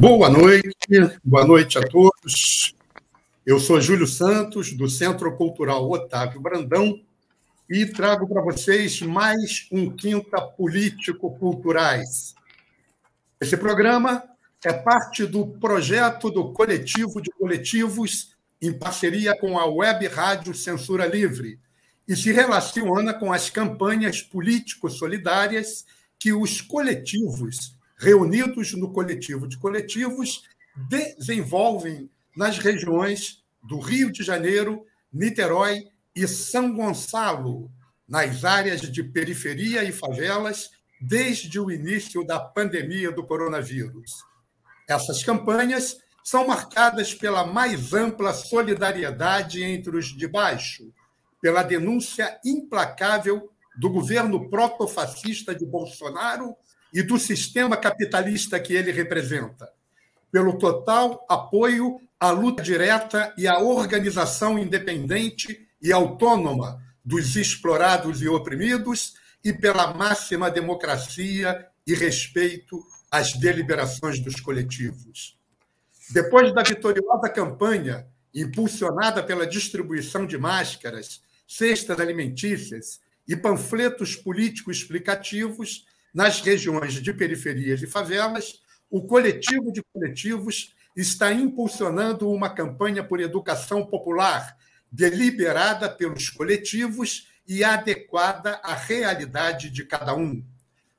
Boa noite, boa noite a todos. Eu sou Júlio Santos, do Centro Cultural Otávio Brandão, e trago para vocês mais um Quinta Político-Culturais. Esse programa é parte do projeto do Coletivo de Coletivos, em parceria com a Web Rádio Censura Livre, e se relaciona com as campanhas político-solidárias que os coletivos reunidos no coletivo de coletivos, desenvolvem nas regiões do Rio de Janeiro, Niterói e São Gonçalo, nas áreas de periferia e favelas, desde o início da pandemia do coronavírus. Essas campanhas são marcadas pela mais ampla solidariedade entre os de baixo, pela denúncia implacável do governo protofascista de Bolsonaro e do sistema capitalista que ele representa, pelo total apoio à luta direta e à organização independente e autônoma dos explorados e oprimidos e pela máxima democracia e respeito às deliberações dos coletivos. Depois da vitoriosa campanha impulsionada pela distribuição de máscaras, cestas alimentícias e panfletos políticos explicativos, nas regiões de periferias e favelas, o coletivo de coletivos está impulsionando uma campanha por educação popular, deliberada pelos coletivos e adequada à realidade de cada um.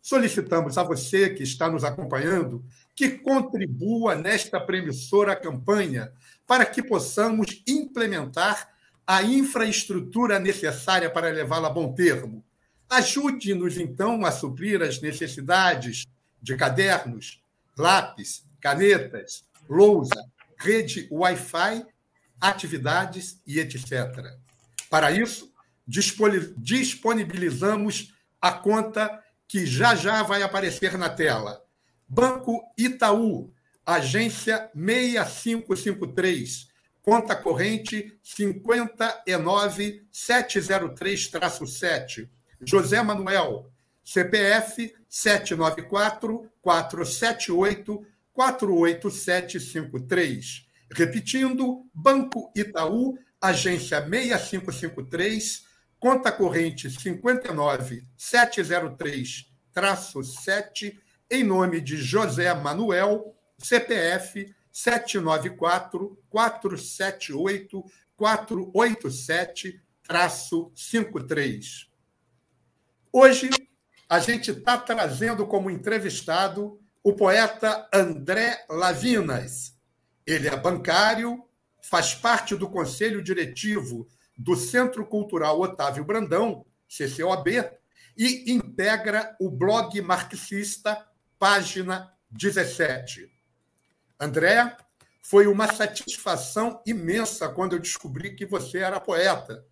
Solicitamos a você que está nos acompanhando que contribua nesta premissora campanha para que possamos implementar a infraestrutura necessária para levá-la a bom termo, Ajude-nos, então, a suprir as necessidades de cadernos, lápis, canetas, lousa, rede Wi-Fi, atividades e etc. Para isso, disponibilizamos a conta que já já vai aparecer na tela. Banco Itaú, agência 6553, conta corrente 59703-7 José Manuel, CPF 794-478-48753. Repetindo, Banco Itaú, agência 6553, conta corrente 59703-7, em nome de José Manuel, CPF 794-478-487-53. Hoje, a gente está trazendo como entrevistado o poeta André Lavinas. Ele é bancário, faz parte do conselho diretivo do Centro Cultural Otávio Brandão, CCOB, e integra o blog marxista Página 17. André, foi uma satisfação imensa quando eu descobri que você era poeta,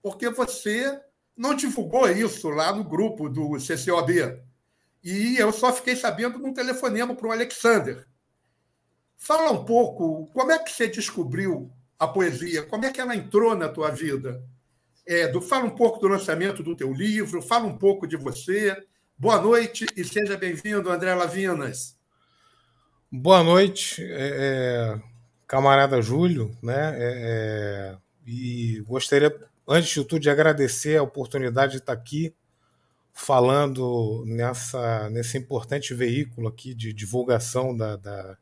porque você não divulgou isso lá no grupo do CCOB. E eu só fiquei sabendo num telefonema para o Alexander. Fala um pouco, como é que você descobriu a poesia? Como é que ela entrou na tua vida? É, do, fala um pouco do lançamento do teu livro, fala um pouco de você. Boa noite e seja bem-vindo, André Lavinas. Boa noite, é, é, camarada Júlio, né? É, é, e gostaria, antes de tudo, de agradecer a oportunidade de estar aqui falando nessa, nesse importante veículo aqui de divulgação da, da,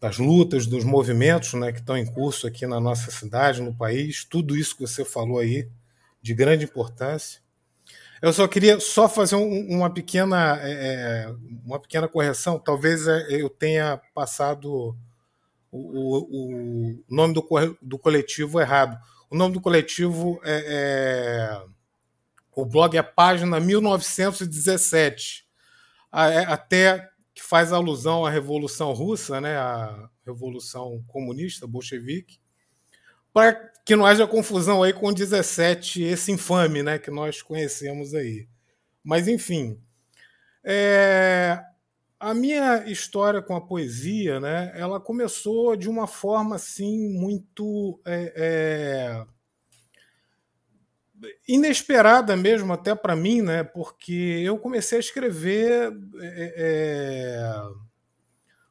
das lutas, dos movimentos né, que estão em curso aqui na nossa cidade, no país, tudo isso que você falou aí, de grande importância. Eu só queria só fazer um, uma pequena é, é, uma pequena correção. Talvez é, eu tenha passado o, o, o nome do, do coletivo errado. O nome do coletivo é, é o blog é página 1917, é, até que faz alusão à Revolução Russa, né, à Revolução Comunista bolchevique para que não haja confusão aí com 17, esse infame, né, que nós conhecemos aí. Mas enfim, é, a minha história com a poesia, né, ela começou de uma forma assim muito é, é, inesperada mesmo até para mim, né, porque eu comecei a escrever é, é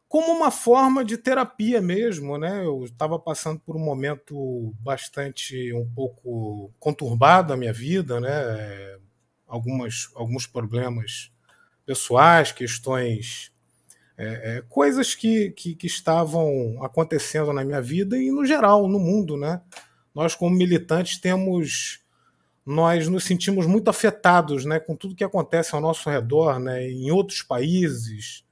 como uma forma de terapia mesmo, né? Eu estava passando por um momento bastante um pouco conturbado na minha vida, né? Algumas, alguns problemas pessoais, questões, é, é, coisas que, que, que, estavam acontecendo na minha vida e no geral no mundo, né? Nós como militantes temos, nós nos sentimos muito afetados, né? Com tudo que acontece ao nosso redor, né? Em outros países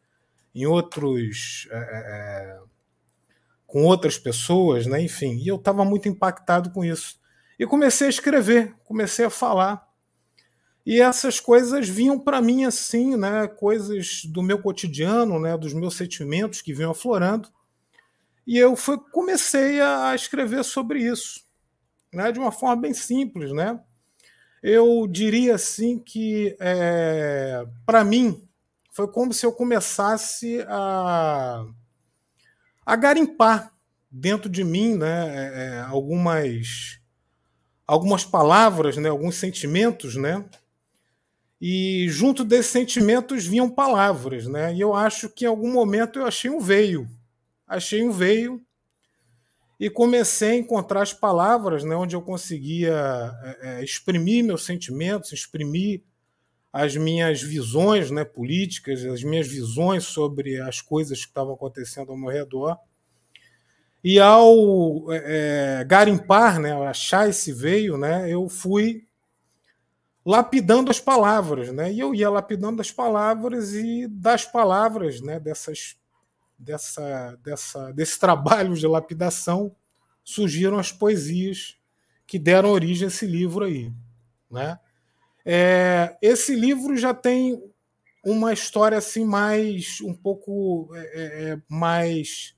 em outros. É, é, é, com outras pessoas, né? enfim. E eu estava muito impactado com isso. E comecei a escrever, comecei a falar. E essas coisas vinham para mim assim, né? coisas do meu cotidiano, né? dos meus sentimentos que vinham aflorando. E eu fui, comecei a escrever sobre isso, né? de uma forma bem simples. Né? Eu diria assim que, é, para mim, foi como se eu começasse a, a garimpar dentro de mim né, é, é, algumas, algumas palavras, né, alguns sentimentos, né? E junto desses sentimentos vinham palavras, né? E eu acho que em algum momento eu achei um veio. Achei um veio e comecei a encontrar as palavras né, onde eu conseguia é, é exprimir meus sentimentos, exprimir as minhas visões né, políticas, as minhas visões sobre as coisas que estavam acontecendo ao meu redor. E ao é, é, garimpar, né, achar esse veio, né, eu fui lapidando as palavras, né? E eu ia lapidando as palavras e das palavras, né, dessas dessa dessa desse trabalho de lapidação surgiram as poesias que deram origem a esse livro aí, né? É, esse livro já tem uma história assim mais um pouco é, é, é, mais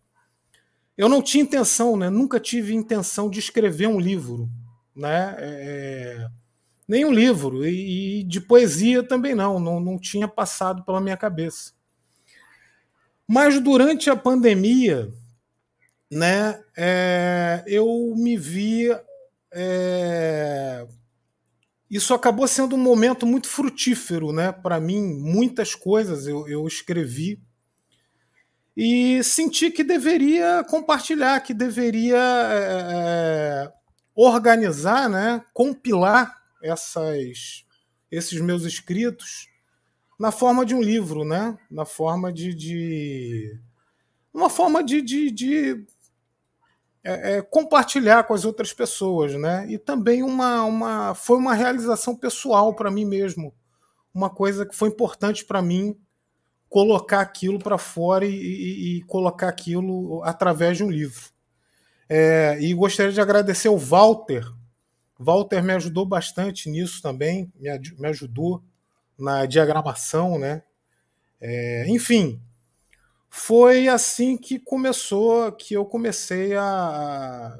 eu não tinha intenção né nunca tive intenção de escrever um livro né é, nem um livro e, e, de poesia também não, não não tinha passado pela minha cabeça mas durante a pandemia né é, eu me vi é, isso acabou sendo um momento muito frutífero, né? Para mim, muitas coisas eu, eu escrevi e senti que deveria compartilhar, que deveria é, organizar, né? Compilar essas, esses meus escritos na forma de um livro, né? Na forma de, de uma forma de, de, de é, é, compartilhar com as outras pessoas, né? E também uma, uma foi uma realização pessoal para mim mesmo, uma coisa que foi importante para mim colocar aquilo para fora e, e, e, colocar aquilo através de um livro. É, e gostaria de agradecer o Walter. Walter me ajudou bastante nisso também, me, me ajudou na diagramação, né? É, enfim, foi assim que começou, que eu comecei a.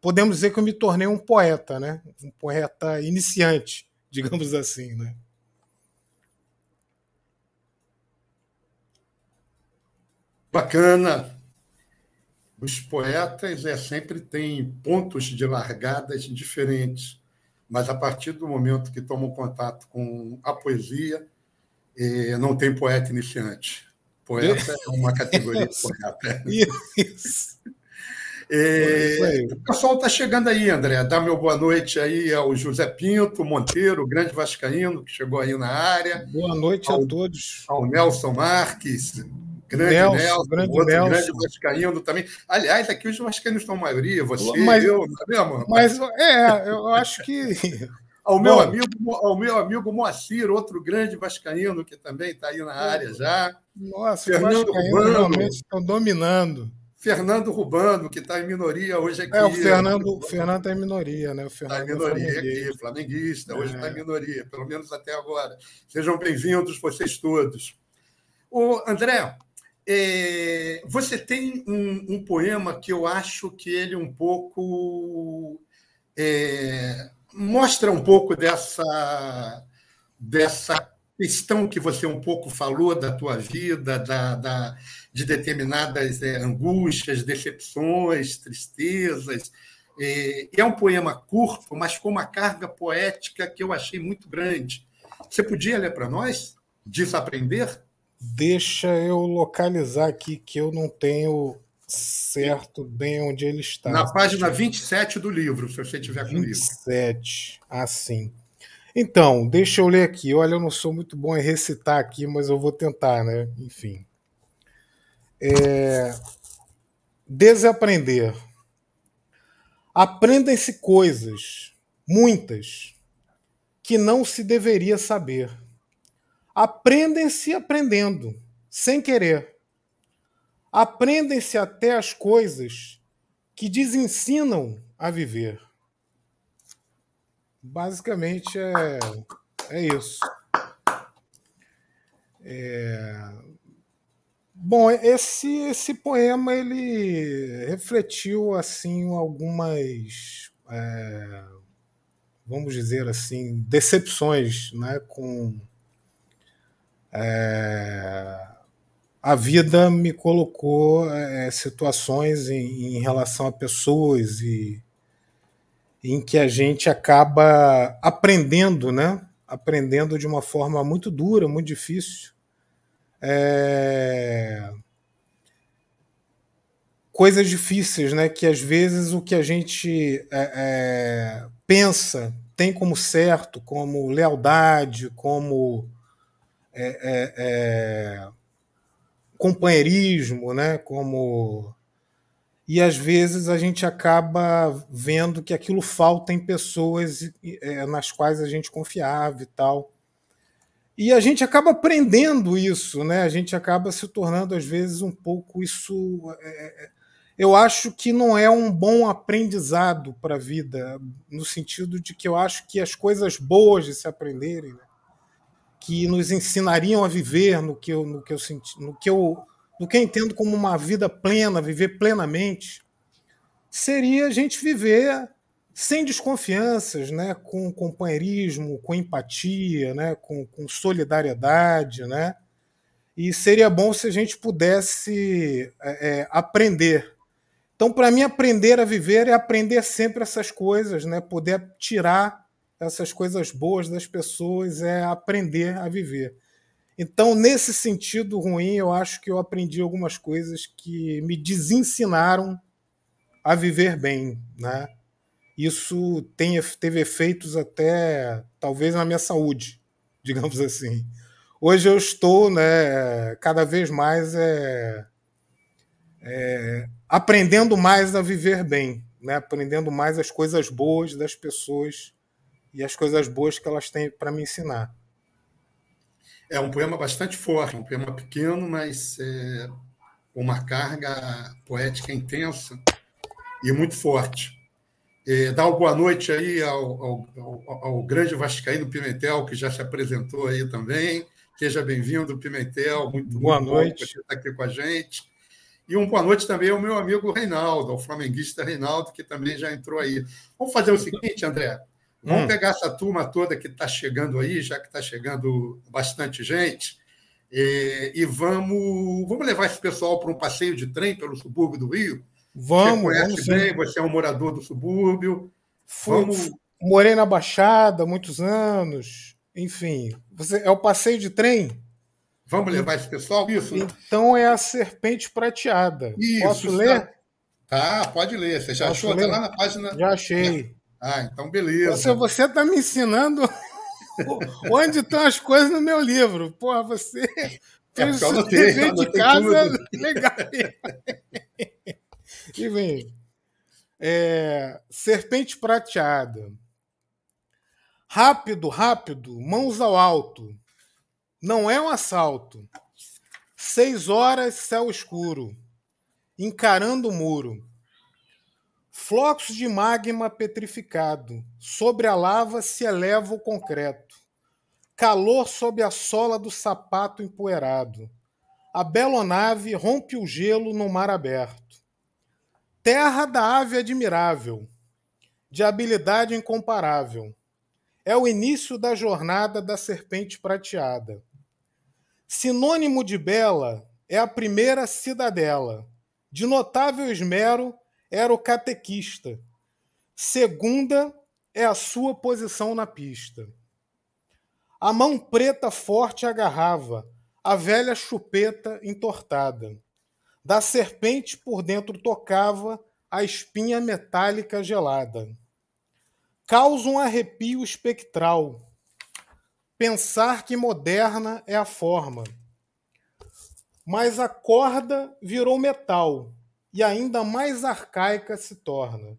Podemos dizer que eu me tornei um poeta, né? Um poeta iniciante, digamos assim, né? Bacana. Os poetas é, sempre têm pontos de largadas diferentes, mas a partir do momento que tomam contato com a poesia, é, não tem poeta iniciante. Poeta é uma categoria de poeta. Isso. É, o pessoal está chegando aí, André. Dá meu boa noite aí ao José Pinto Monteiro, grande vascaíno, que chegou aí na área. Boa noite ao, a todos. Ao Nelson Marques, grande Nelson, Nelson grande outro Nelson. grande vascaíno também. Aliás, aqui os vascaínos estão maioria, você, mas, eu, não é mesmo? Mas, é, eu acho que... ao meu, Bom, amigo, ao meu amigo Moacir, outro grande vascaíno que também está aí na área já. Nossa, Fernando Rubano, realmente estão dominando. Fernando Rubano, que está em minoria hoje aqui. É, o Fernando está tá em minoria, né? Está em minoria é aqui, flamenguista, hoje está é. em minoria, pelo menos até agora. Sejam bem-vindos vocês todos. O André, é, você tem um, um, poema que eu acho que ele um pouco é, mostra um pouco dessa dessa questão que você um pouco falou da tua vida, da, da de determinadas é, angústias, decepções, tristezas. É, é um poema curto, mas com uma carga poética que eu achei muito grande. Você podia ler para nós? Desaprender? Deixa eu localizar aqui que eu não tenho certo bem onde ele está. Na página 27 do livro, se você tiver com o livro. 27. Ah, sim. Então, deixa eu ler aqui. Olha, eu não sou muito bom em recitar aqui, mas eu vou tentar, né? Enfim. É... Desaprender. Aprendem-se coisas, muitas, que não se deveria saber Aprendem-se aprendendo, sem querer. Aprendem-se até as coisas que desensinam a viver. Basicamente é, é isso. É... Bom, esse, esse poema ele refletiu assim algumas, é, vamos dizer assim, decepções, né, com é, a vida me colocou é, situações em, em, relação a pessoas e em que a gente acaba aprendendo, né? Aprendendo de uma forma muito dura, muito difícil. É... Coisas difíceis, né? Que às vezes o que a gente é, é pensa tem como certo, como lealdade, como é, é, é, companheirismo, né? Como e às vezes a gente acaba vendo que aquilo falta em pessoas é, nas quais a gente confiava e tal. E a gente acaba aprendendo isso, né? A gente acaba se tornando às vezes um pouco isso. É, eu acho que não é um bom aprendizado para a vida, no sentido de que eu acho que as coisas boas de se aprenderem, né? Que nos ensinariam a viver no que eu, no que eu senti, no que eu, no que eu entendo como uma vida plena, viver plenamente, seria a gente viver sem desconfianças, né, com companheirismo, com empatia, né, com, com solidariedade, né, e seria bom se a gente pudesse é, é aprender. Então, para mim, aprender a viver é aprender sempre essas coisas, né, poder tirar essas coisas boas das pessoas é aprender a viver. Então, nesse sentido ruim, eu acho que eu aprendi algumas coisas que me desensinaram a viver bem, né? Isso tem, teve efeitos até talvez na minha saúde, digamos assim. Hoje eu estou, né, cada vez mais é, é, aprendendo mais a viver bem, né? Aprendendo mais as coisas boas das pessoas e as coisas boas que elas têm para me ensinar. É um poema bastante forte, um poema pequeno, mas é, com uma carga poética intensa e muito forte. É, dá uma boa noite aí ao, ao, ao, ao, grande Vascaíno Pimentel, que já se apresentou aí também. Seja bem-vindo, Pimentel. Muito boa muito noite. Bom você estar aqui com a gente. E um boa noite também ao meu amigo Reinaldo, ao flamenguista Reinaldo, que também já entrou aí. Vamos fazer o seguinte, André. Vamos hum. pegar essa turma toda que está chegando aí, já que está chegando bastante gente, e, e, vamos, vamos levar esse pessoal para um passeio de trem pelo subúrbio do Rio. Vamos, você conhece vamos bem, você é um morador do subúrbio. Fui, vamos... Morei na Baixada há muitos anos. Enfim, você é o passeio de trem? Vamos levar esse pessoal? Isso. Então é a serpente prateada. Isso, Posso ler? Tá, pode ler. Você já Posso achou? Está lá na página. Já achei. Ah, então beleza. Você está me ensinando onde estão as coisas no meu livro. Porra, você é, fez o dever de casa tudo. legal. e vem. É, serpente prateada. Rápido, rápido, mãos ao alto. Não é um assalto. Seis horas, céu escuro. Encarando o muro. Flocos de magma petrificado. Sobre a lava se eleva o concreto. Calor sob a sola do sapato empoeirado. A belonave rompe o gelo no mar aberto. Terra da ave admirável, de habilidade incomparável é o início da jornada da serpente prateada. Sinônimo de bela é a primeira cidadela. De notável esmero era o catequista. Segunda é a sua posição na pista. A mão preta forte agarrava a velha chupeta entortada. Da serpente por dentro tocava a espinha metálica gelada causa um arrepio espectral. Pensar que moderna é a forma. Mas a corda virou metal e ainda mais arcaica se torna.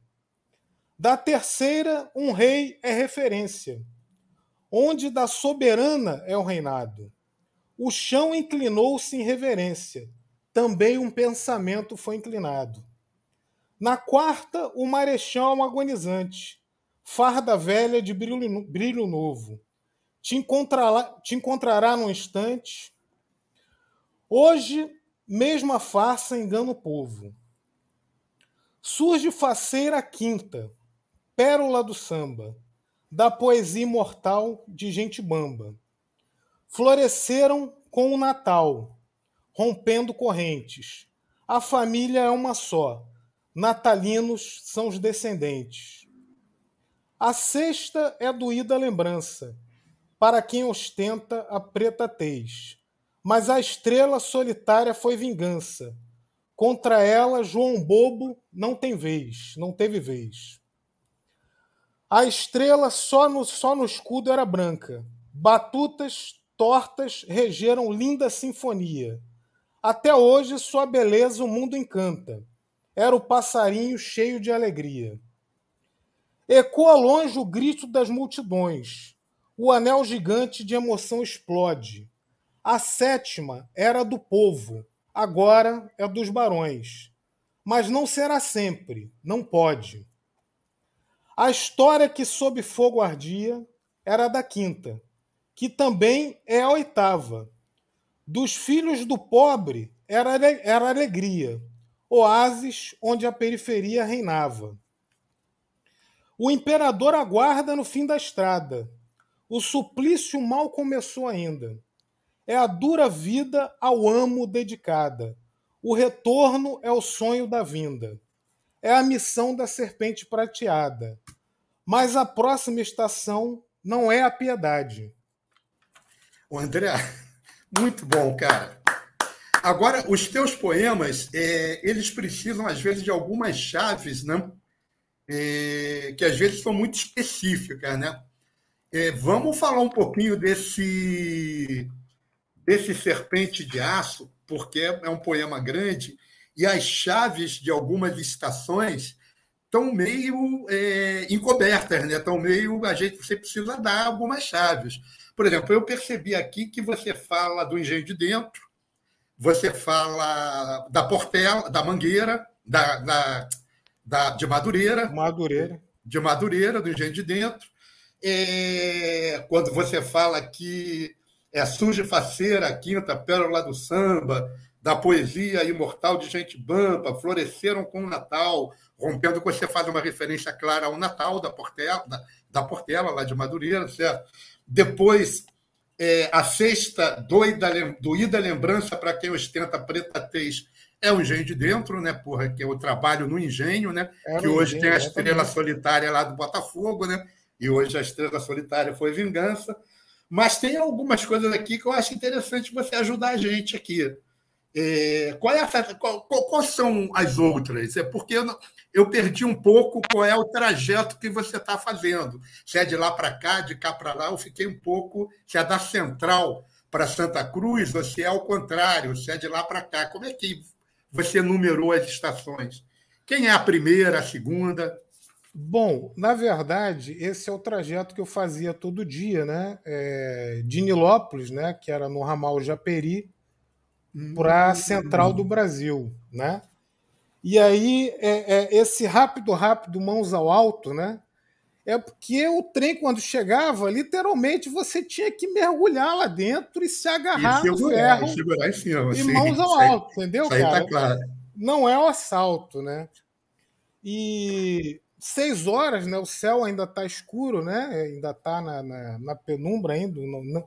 Da terceira, um rei é referência, onde da soberana é o reinado. O chão inclinou-se em reverência, também um pensamento foi inclinado. Na quarta, o marechal agonizante, farda velha de brilho, brilho novo. Te encontrará, te encontrará num instante. Hoje, mesma farsa engana o povo. Surge faceira quinta, pérola do samba, da poesia imortal de gente bamba. Floresceram com o Natal, rompendo correntes. A família é uma só, natalinos são os descendentes. A sexta é doída lembrança, para quem ostenta a preta tez. Mas a estrela solitária foi vingança. Contra ela, João Bobo não tem vez, não teve vez. A estrela só no, só no escudo era branca. Batutas tortas regeram linda sinfonia. Até hoje, sua beleza o mundo encanta. Era o passarinho cheio de alegria. Ecoa longe o grito das multidões. O anel gigante de emoção explode. A sétima era do povo, agora é dos barões. Mas não será sempre, não pode. A história que sob fogo ardia era da quinta, que também é a oitava. Dos filhos do pobre era, era alegria, oásis onde a periferia reinava. O imperador aguarda no fim da estrada. O suplício mal começou ainda. É a dura vida ao amo dedicada. O retorno é o sonho da vinda. É a missão da serpente prateada. Mas a próxima estação não é a piedade. O André, muito bom, cara. Agora, os teus poemas, é, eles precisam, às vezes, de algumas chaves, né? é, que às vezes são muito específicas, né? É, vamos falar um pouquinho desse desse serpente de aço, porque é um poema grande e as chaves de algumas estações estão meio é, encobertas, né? Estão meio a gente você precisa dar algumas chaves. Por exemplo, eu percebi aqui que você fala do engenho de dentro, você fala da Portela, da Mangueira, da, da, da de Madureira, Madureira, de Madureira, do engenho de dentro. É, quando você fala que é Surge Faceira, Quinta, Pérola do Samba, da poesia imortal de Gente Bampa, floresceram com o Natal, rompendo que você faz uma referência clara ao Natal da Portela, da, da Portela lá de Madureira, certo? Depois, é, a sexta doida, doída lembrança para quem ostenta preta tez é o engenho de dentro, né? Porra, que é o trabalho no engenho, né? que hoje engenho, tem a estrela solitária lá do Botafogo, né? E hoje a estrela solitária foi vingança. Mas tem algumas coisas aqui que eu acho interessante você ajudar a gente aqui. É, qual é a, qual, qual, são as outras? É porque eu, eu perdi um pouco qual é o trajeto que você está fazendo. Se é de lá para cá, de cá para lá, eu fiquei um pouco. Se é da Central para Santa Cruz, ou se é ao contrário, se é de lá para cá. Como é que você numerou as estações? Quem é a primeira, a segunda? Bom, na verdade, esse é o trajeto que eu fazia todo dia, né? É, de Nilópolis, né? Que era no ramal Japeri, para a central do Brasil, né? E aí, é, é, esse rápido, rápido, mãos ao alto, né? É porque o trem, quando chegava, literalmente você tinha que mergulhar lá dentro e se agarrar e segurar, no ferro. E segurar em cima. E mãos ao alto, entendeu, isso cara? Tá claro. Não é o assalto, né? E seis horas, né? O céu ainda está escuro, né? Ainda está na, na, na, penumbra ainda,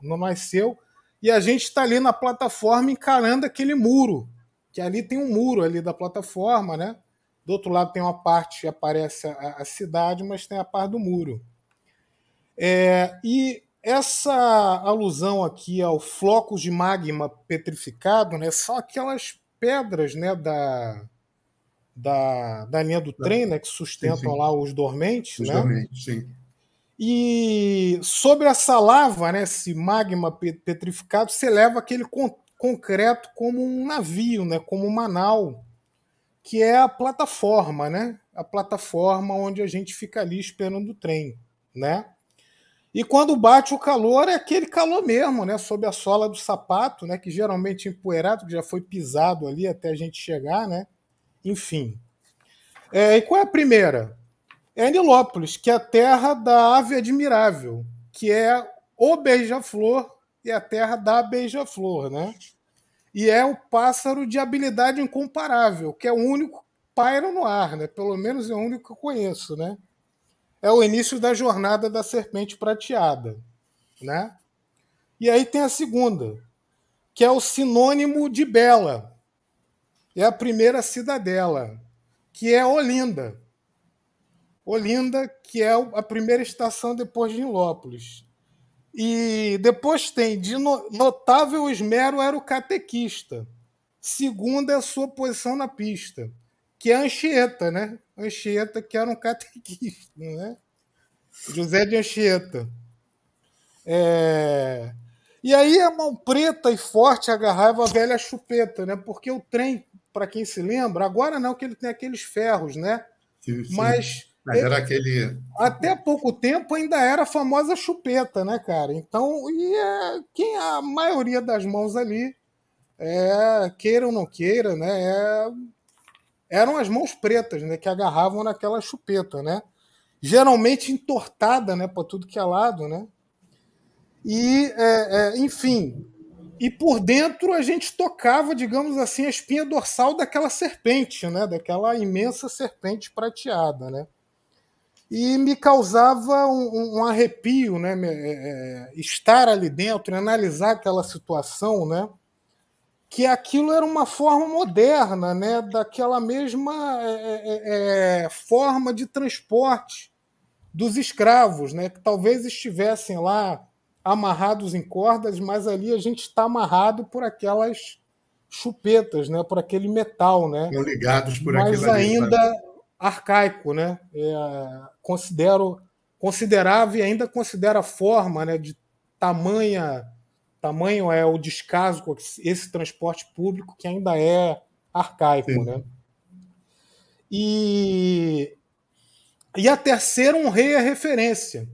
não, nasceu. E a gente está ali na plataforma encarando aquele muro, que ali tem um muro ali da plataforma, né? Do outro lado tem uma parte que aparece a, a cidade, mas tem a parte do muro. É, e essa alusão aqui ao flocos de magma petrificado, né? São aquelas pedras, né? Da, da, da linha do trem, né, que sustentam sim, sim. lá os dormentes. Os né? dormentes, sim. E sobre essa lava, né, esse magma petrificado, você leva aquele con concreto como um navio, né, como uma nau, que é a plataforma, né? A plataforma onde a gente fica ali esperando o trem, né? E quando bate o calor, é aquele calor mesmo, né? Sob a sola do sapato, né? Que geralmente é empoeirado, que já foi pisado ali até a gente chegar, né? Enfim. É, e qual é a primeira? É Nilópolis, que é a terra da ave admirável, que é o beija-flor e a terra da beija-flor, né? E é o pássaro de habilidade incomparável, que é o único paira no ar, né? Pelo menos é o único que eu conheço, né? É o início da jornada da serpente prateada, né? E aí tem a segunda, que é o sinônimo de bela, é a primeira cidadela, que é Olinda. Olinda, que é a primeira estação depois de Nilópolis. E depois tem, de notável esmero, era o catequista. Segunda é a sua posição na pista, que é Anchieta, né? Anchieta, que era um catequista, né? José de Anchieta. É... E aí a mão preta e forte agarrava a velha chupeta, né? Porque o trem para quem se lembra, agora não que ele tem aqueles ferros, né? Sim, sim. Mas, Mas era aquele. Até pouco tempo ainda era a famosa chupeta, né, cara? Então, e é, quem a maioria das mãos ali, é, queira ou não queira, né? É, eram as mãos pretas, né? Que agarravam naquela chupeta, né? Geralmente entortada, né? Para tudo que é lado, né? E, é, é, enfim, e por dentro a gente tocava, digamos assim, a espinha dorsal daquela serpente, né? daquela imensa serpente prateada. Né? E me causava um, um arrepio né? É, é, estar ali dentro, analisar aquela situação, né? que aquilo era uma forma moderna né? daquela mesma é, é, é forma de transporte dos escravos, né? que talvez estivessem lá amarrados em cordas, mas ali a gente está amarrado por aquelas chupetas, né? Por aquele metal, né? Estão ligados por Mas ainda arcaico, né? É, considero considerável e ainda considera a forma, né? De tamanha tamanho é o descaso com esse transporte público que ainda é arcaico, Sim. né? E E a terceira, um rei é referência.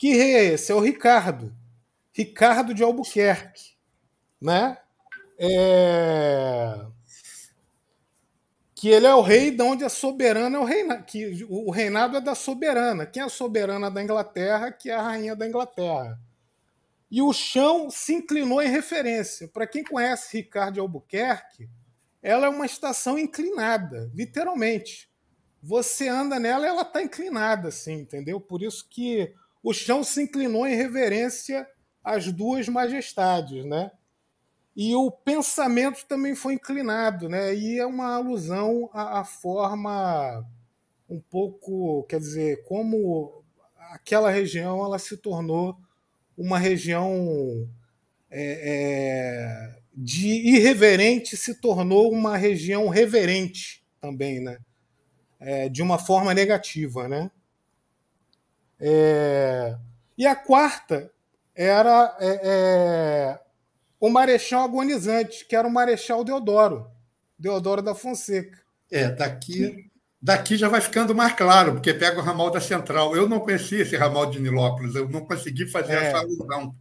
Que rei é esse? É o Ricardo. Ricardo de Albuquerque. Né? É... Que ele é o rei de onde a soberana é o reinado. Que o reinado é da soberana. Quem é a soberana da Inglaterra? Que é a rainha da Inglaterra. E o chão se inclinou em referência. Para quem conhece Ricardo de Albuquerque, ela é uma estação inclinada, literalmente. Você anda nela, ela está inclinada, assim, entendeu? Por isso que o chão se inclinou em reverência às duas majestades, né? E o pensamento também foi inclinado, né? E é uma alusão à, à forma um pouco, quer dizer, como aquela região ela se tornou uma região é, é, de irreverente se tornou uma região reverente também, né? É, de uma forma negativa, né? É, e a quarta era é, é, o Marechal Agonizante, que era o Marechal Deodoro, Deodoro da Fonseca. É, daqui, daqui já vai ficando mais claro, porque pega o ramal da Central. Eu não conhecia esse ramal de Nilópolis, eu não consegui fazer é. essa alusão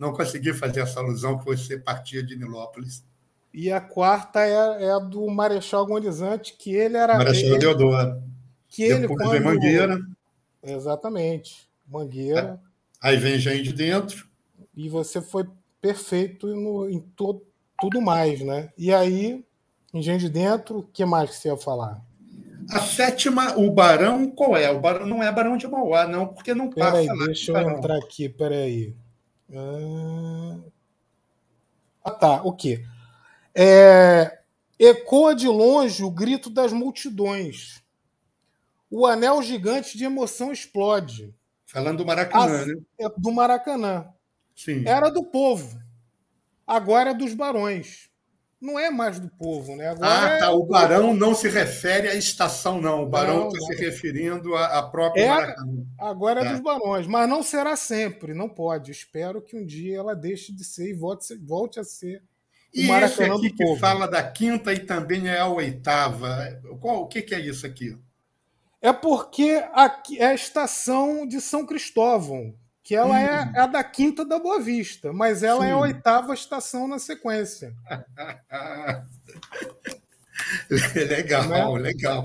não consegui fazer essa alusão que você partia de Nilópolis. E a quarta é, é a do Marechal Agonizante, que ele era. Marechal ele, Deodoro. Que ele, Depois quando... Mangueira. Exatamente. Mangueira. Aí vem gente de dentro. E você foi perfeito no, em to, tudo mais, né? E aí, Engenho de Dentro, o que mais que você ia falar? A sétima, o Barão, qual é? O Barão não é Barão de Mauá, não, porque não passa peraí. Deixa eu barão. entrar aqui, peraí. Ah, tá, o quê? É, ecoa de longe o grito das multidões. O anel gigante de emoção explode. Falando do Maracanã, né? É do Maracanã. Sim. Era do povo. Agora é dos barões não é mais do povo, né? Agora ah, tá. É... O barão não se refere à estação, não. O barão está se referindo à própria é, Maracanã. Agora é, é, dos barões, mas não será sempre, não pode. Espero que um dia ela deixe de ser e volte, volte a ser. E esse aqui que fala da quinta e também é a oitava. Qual, o que, que é isso aqui? É porque aqui é a estação de São Cristóvão, que ela hum. é, é, a da quinta da Boa Vista, mas ela Sim. é a oitava estação na sequência. legal, né? legal.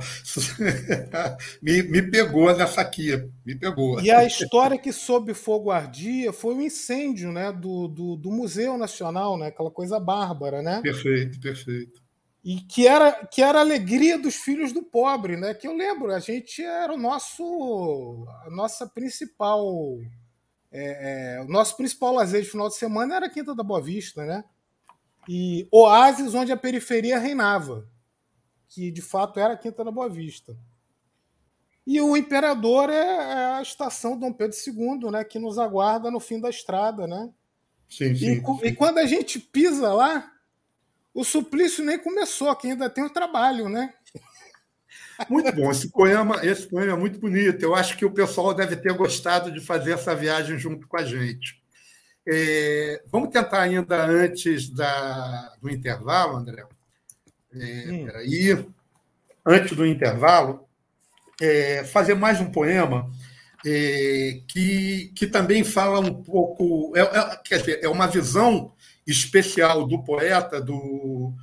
me, me pegou nessa aqui, me pegou. E a história que sob fogo ardia foi o um incêndio né, do, do, do, Museu Nacional, né, aquela coisa bárbara, né? Perfeito, perfeito. E que era, que era a alegria dos filhos do pobre, né? Que eu lembro, a gente era o nosso a nossa principal é, é, o nosso principal lazer de final de semana era a Quinta da Boa Vista, né? E oásis onde a periferia reinava, que de fato era a Quinta da Boa Vista. E o Imperador é, é a estação Dom Pedro II, né, que nos aguarda no fim da estrada, né? Sim, sim, e, sim. e quando a gente pisa lá, o suplício nem começou, que ainda tem o trabalho, né? Muito bom. Esse poema, esse poema é muito bonito. Eu acho que o pessoal deve ter gostado de fazer essa viagem junto com a gente. É, vamos tentar ainda antes da, do intervalo, André. É, hum. Peraí. Antes do intervalo, é, fazer mais um poema é, que, que também fala um pouco. É, é, quer dizer, é uma visão especial do poeta, do,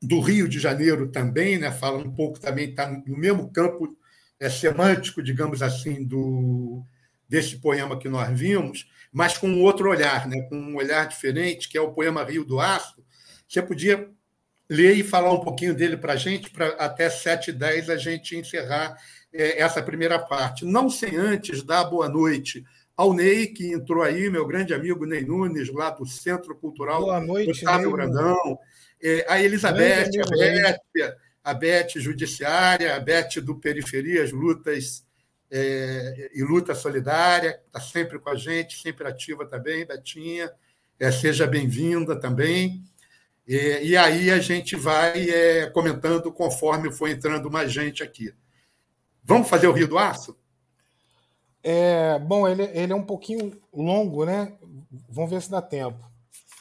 do Rio de Janeiro também, né? fala um pouco também, está no mesmo campo é, semântico, digamos assim, do desse poema que nós vimos, mas com outro olhar, né? com um olhar diferente, que é o poema Rio do Aço. Você podia ler e falar um pouquinho dele para a gente, para até 7h10 a gente encerrar é, essa primeira parte. Não sem antes dar boa noite ao Ney, que entrou aí, meu grande amigo Ney Nunes, lá do Centro Cultural Boa noite, Otávio Ney, Brandão. É, a Elizabeth, a Beth, a Beth Judiciária, a Beth do Periferias Lutas é, e Luta Solidária, está sempre com a gente, sempre ativa também, Betinha. É, seja bem-vinda também. É, e aí a gente vai é, comentando conforme for entrando mais gente aqui. Vamos fazer o Rio do Aço? É, bom, ele, ele é um pouquinho longo, né? Vamos ver se dá tempo.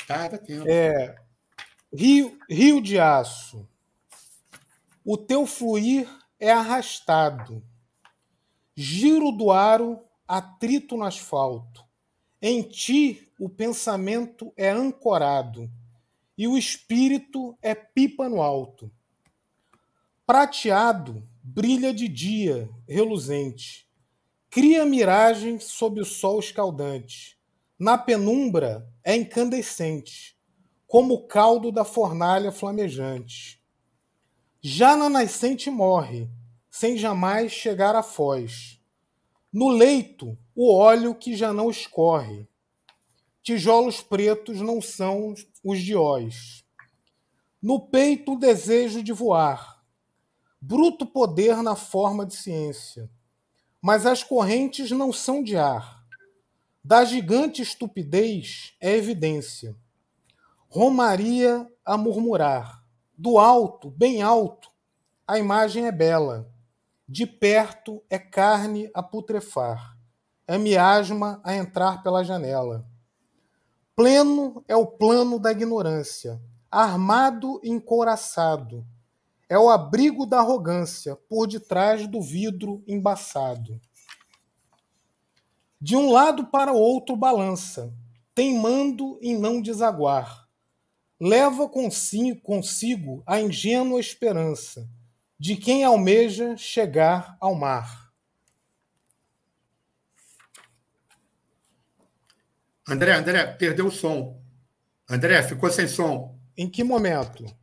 Tá, dá tempo. É, Rio, rio de aço. O teu fluir é arrastado, Giro do aro, atrito no asfalto. Em ti o pensamento é ancorado e o espírito é pipa no alto. Prateado, brilha de dia, reluzente. Cria miragem sob o sol escaldante. Na penumbra é incandescente, como o caldo da fornalha flamejante. Já na nascente morre, sem jamais chegar à foz. No leito, o óleo que já não escorre. Tijolos pretos não são os dióis. No peito, o desejo de voar. Bruto poder na forma de ciência. Mas as correntes não são de ar. Da gigante estupidez é evidência. Romaria a murmurar. Do alto, bem alto, a imagem é bela de perto é carne a putrefar, é miasma a entrar pela janela. Pleno é o plano da ignorância, armado e encouraçado. É o abrigo da arrogância por detrás do vidro embaçado. De um lado para o outro balança, teimando em não desaguar. Leva consigo a ingênua esperança de quem almeja chegar ao mar. André, André, perdeu o som. André, ficou sem som. Em que momento?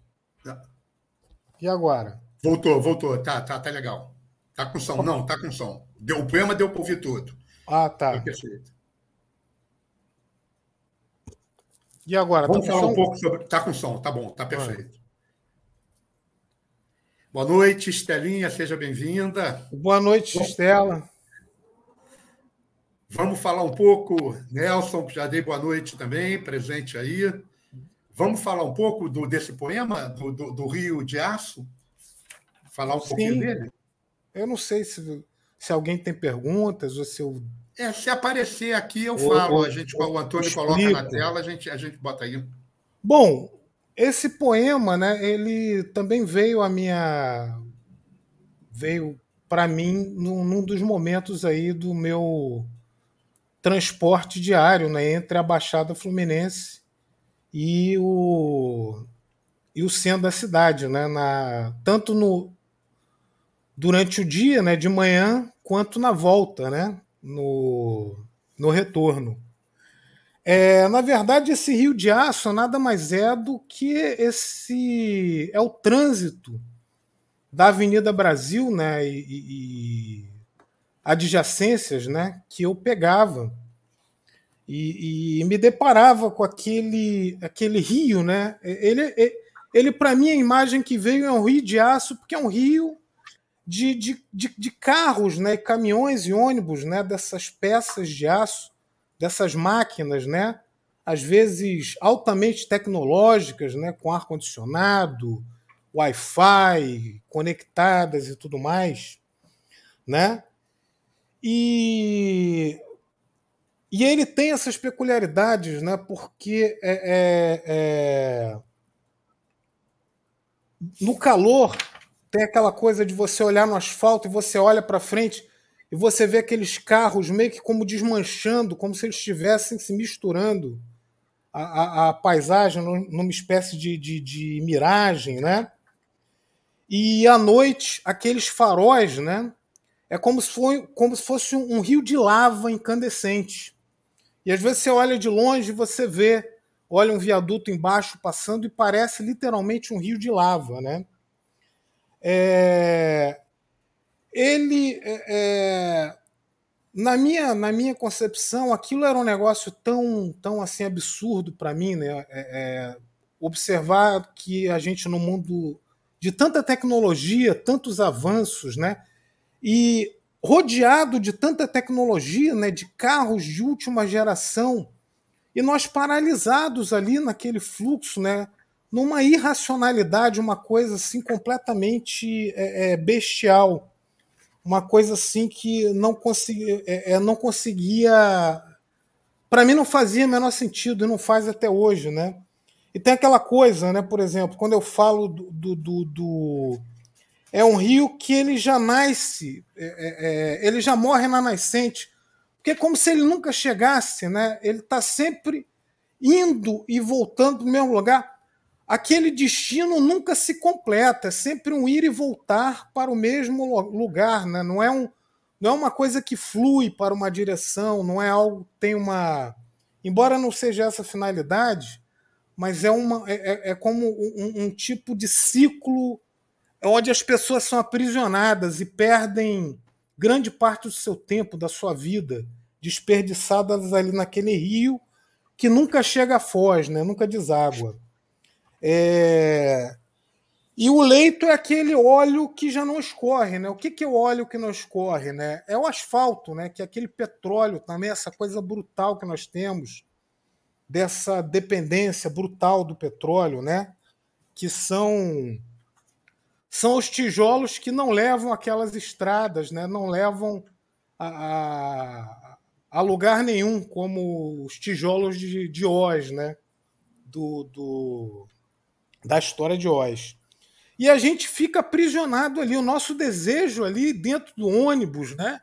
Tá. E agora? Voltou, voltou. Tá, tá, tá legal. Tá com som. Não, tá com som. Deu, o poema deu para ouvir tudo. Ah, tá. Foi perfeito. E agora? Vamos tá falar som? um pouco sobre. Tá com som, tá bom, tá perfeito. Boa noite, Estelinha, seja bem-vinda. Boa noite, Estela. Vamos falar um pouco, Nelson, que já dei boa noite também, presente aí. Vamos falar um pouco do, desse poema, do, do, do Rio de Aço? Falar um Sim. pouquinho dele? Eu não sei se, se alguém tem perguntas ou se eu. É, se aparecer aqui, eu falo. a gente, o Antônio coloca na tela, a gente, a gente bota aí. Bom, esse poema, né, ele também veio a minha veio para mim num, num, dos momentos aí do meu transporte diário, né, entre a Baixada Fluminense e o e o centro da cidade, né, na tanto no durante o dia, né, de manhã, quanto na volta, né, no no retorno. É, na verdade, esse rio de aço nada mais é do que esse é o trânsito da Avenida Brasil, né, e, e adjacências, né, que eu pegava e, e, me deparava com aquele aquele rio, né? Ele, ele para mim a imagem que veio é um rio de aço porque é um rio de, de, de, de carros, né, caminhões e ônibus, né, dessas peças de aço dessas máquinas, né? Às vezes altamente tecnológicas, né? Com ar condicionado, Wi-Fi, conectadas e tudo mais, né? E e ele tem essas peculiaridades, né? Porque é, é, é... no calor tem aquela coisa de você olhar no asfalto e você olha para frente e você vê aqueles carros meio que como desmanchando, como se eles estivessem se misturando a, paisagem numa espécie de, de, de, miragem, né? E à noite, aqueles faróis, né? É como se, foi, como se fosse um rio de lava incandescente. E às vezes você olha de longe e você vê, olha um viaduto embaixo passando e parece literalmente um rio de lava, né? É, ele é, é, na minha na minha concepção aquilo era um negócio tão tão assim absurdo para mim né é, é, observar que a gente no mundo de tanta tecnologia tantos avanços né e rodeado de tanta tecnologia né de carros de última geração e nós paralisados ali naquele fluxo né numa irracionalidade uma coisa assim completamente é, é bestial uma coisa assim que não conseguia, é, é, não conseguia. Para mim não fazia o menor sentido e não faz até hoje, né? E tem aquela coisa, né? Por exemplo, quando eu falo do, do, do é um rio que ele já nasce, é, é, é ele já morre na nascente, porque é como se ele nunca chegasse, né? Ele está sempre indo e voltando para o mesmo lugar. Aquele destino nunca se completa, é sempre um ir e voltar para o mesmo lugar, né? Não é um, não é uma coisa que flui para uma direção, não é algo que tem uma. Embora não seja essa a finalidade, mas é, uma, é, é, é como um, um, tipo de ciclo onde as pessoas são aprisionadas e perdem grande parte do seu tempo, da sua vida, desperdiçadas ali naquele rio que nunca chega a foz, né? nunca deságua. É... E o leito é aquele óleo que já não escorre, né? O que, que é o óleo que não escorre, né? É o asfalto, né? Que é aquele petróleo também, essa coisa brutal que nós temos, dessa dependência brutal do petróleo, né? Que são são os tijolos que não levam aquelas estradas, né? Não levam a, a, a lugar nenhum, como os tijolos de, de Oz, né? Do, do, da história de Oz. E a gente fica aprisionado ali. O nosso desejo ali dentro do ônibus, né?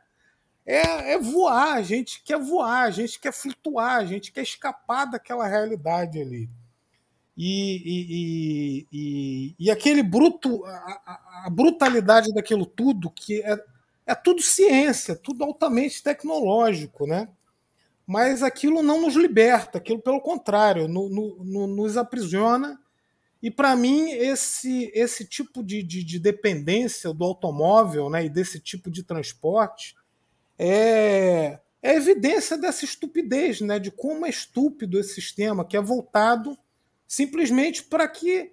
É, é, voar, a gente quer voar, a gente quer flutuar, a gente quer escapar daquela realidade ali. E, e, e, e, aquele bruto, a, a, brutalidade daquilo tudo, que é, é tudo ciência, tudo altamente tecnológico, né? Mas aquilo não nos liberta, aquilo pelo contrário, no, no, no, nos aprisiona e para mim, esse, esse tipo de, de, de, dependência do automóvel né, e desse tipo de transporte é, é evidência dessa estupidez, né, de como é estúpido esse sistema, que é voltado simplesmente para que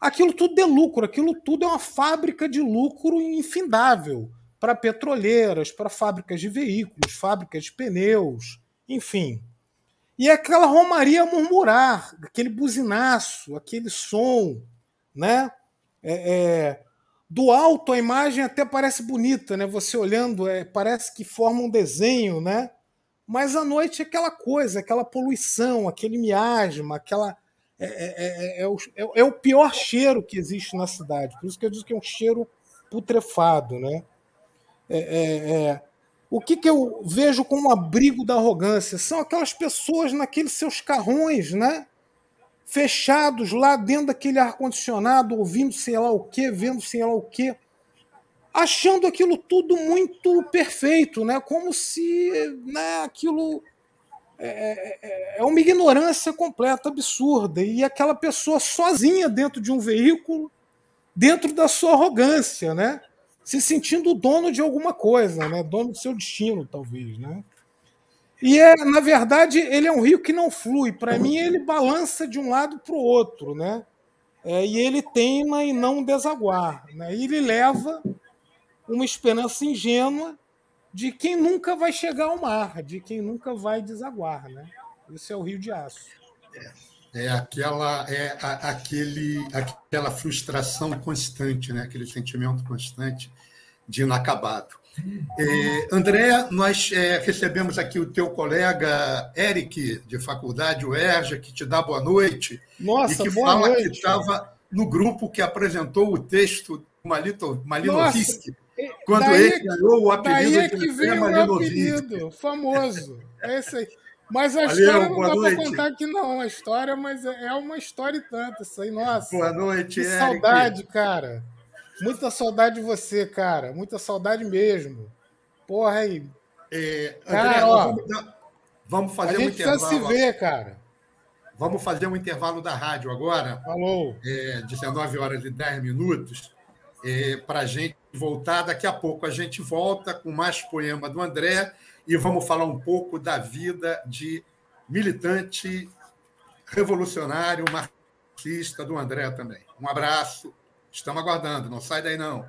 aquilo tudo dê lucro, aquilo tudo é uma fábrica de lucro infindável para petroleiras, para fábricas de veículos, fábricas de pneus, enfim. E aquela romaria murmurar, aquele buzinaço, aquele som, né? É, é, do alto a imagem até parece bonita, né? Você olhando, é, parece que forma um desenho, né? Mas à noite é aquela coisa, aquela poluição, aquele miasma, aquela. É, é, é, é o, é, o, pior cheiro que existe na cidade. Por isso que eu digo que é um cheiro putrefado, né? é, o que, que eu vejo como abrigo da arrogância? São aquelas pessoas naqueles seus carrões, né? Fechados lá dentro daquele ar-condicionado, ouvindo sei lá o quê, vendo sei lá o quê, achando aquilo tudo muito perfeito, né? Como se né, aquilo é, é, é, é uma ignorância completa, absurda. E aquela pessoa sozinha dentro de um veículo, dentro da sua arrogância, né? se sentindo dono de alguma coisa, né? dono do seu destino, talvez. Né? E, é, na verdade, ele é um rio que não flui. Para mim, ele balança de um lado para o outro. Né? É, e ele teima em não desaguar. Né? E ele leva uma esperança ingênua de quem nunca vai chegar ao mar, de quem nunca vai desaguar. Né? Esse é o rio de aço. É é aquela é a, aquele aquela frustração constante, né? Aquele sentimento constante de inacabado. É, André, nós é, recebemos aqui o teu colega Eric, de faculdade, o Erja, que te dá boa noite. Nossa, e que boa fala noite. que estava no grupo que apresentou o texto do Malito, Malinovski, quando daí, ele ganhou o apelido daí é que veio o apelido famoso. É esse aí. Mas a Valeu, história não dá para contar aqui, não. A história, mas é, é uma história e tanto. Isso aí, nossa. Boa noite, Que Eric. saudade, cara. Muita saudade de você, cara. Muita saudade mesmo. Porra aí. É, André, cara, ó, vamos, fazer a gente um intervalo. se ver, cara. Vamos fazer um intervalo da rádio agora. Falou. É, 19 horas e 10 minutos. É, para a gente voltar. Daqui a pouco a gente volta com mais poema do André e vamos falar um pouco da vida de militante revolucionário marxista do André também. Um abraço, estamos aguardando, não sai daí não.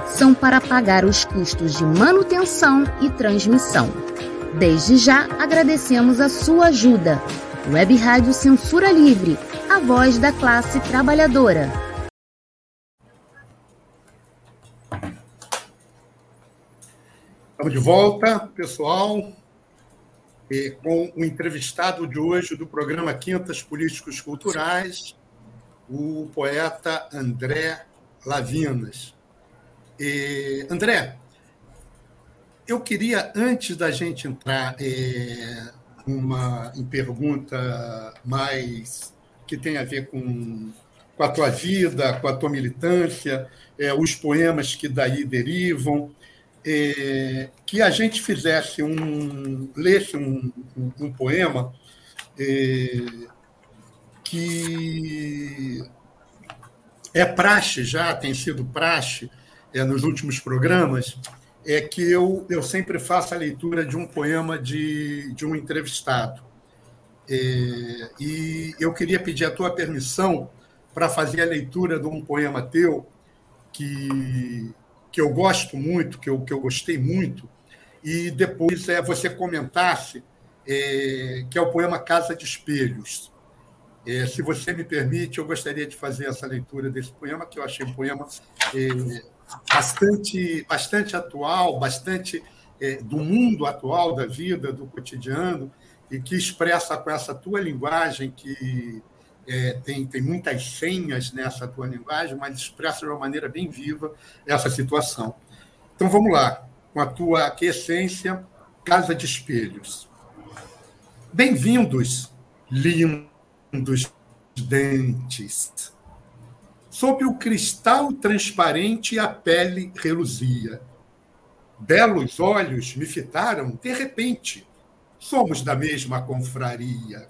são para pagar os custos de manutenção e transmissão. Desde já agradecemos a sua ajuda. Web Rádio Censura Livre, a voz da classe trabalhadora. Estamos de volta, pessoal com o entrevistado de hoje do programa Quintas Políticos Culturais, o poeta André Lavinas. E, André, eu queria, antes da gente entrar é, uma, em pergunta mais que tem a ver com, com a tua vida, com a tua militância, é, os poemas que daí derivam, é, que a gente fizesse um, lesse um, um, um poema é, que é praxe já, tem sido praxe é, nos últimos programas, é que eu, eu sempre faço a leitura de um poema de, de um entrevistado. É, e eu queria pedir a tua permissão para fazer a leitura de um poema teu que que eu gosto muito, que eu, que eu gostei muito, e depois é, você comentasse, é, que é o poema Casa de Espelhos. É, se você me permite, eu gostaria de fazer essa leitura desse poema, que eu achei um poema é, bastante, bastante atual, bastante é, do mundo atual, da vida, do cotidiano, e que expressa com essa tua linguagem que é, tem, tem muitas senhas nessa tua linguagem, mas expressa de uma maneira bem viva essa situação. Então vamos lá, com a tua essência, Casa de Espelhos. Bem-vindos, lindos dentes. Sob o cristal transparente a pele reluzia. Belos olhos me fitaram de repente. Somos da mesma confraria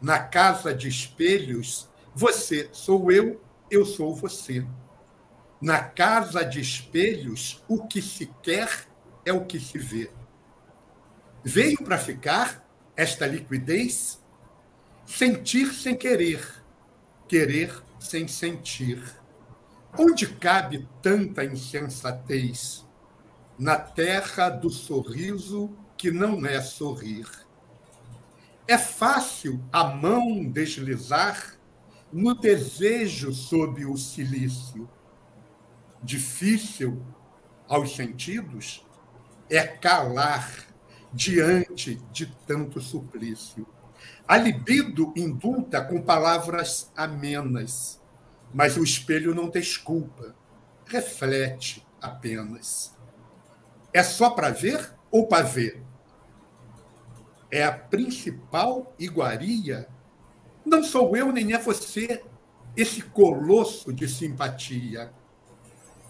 na casa de espelhos, você sou eu, eu sou você. Na casa de espelhos, o que se quer é o que se vê. Veio para ficar esta liquidez? Sentir sem querer, querer sem sentir. Onde cabe tanta insensatez? Na terra do sorriso que não é sorrir é fácil a mão deslizar no desejo sob o silício. Difícil aos sentidos é calar diante de tanto suplício. A libido indulta com palavras amenas, mas o espelho não desculpa, reflete apenas. É só para ver ou para ver? é a principal iguaria, não sou eu nem é você, esse colosso de simpatia.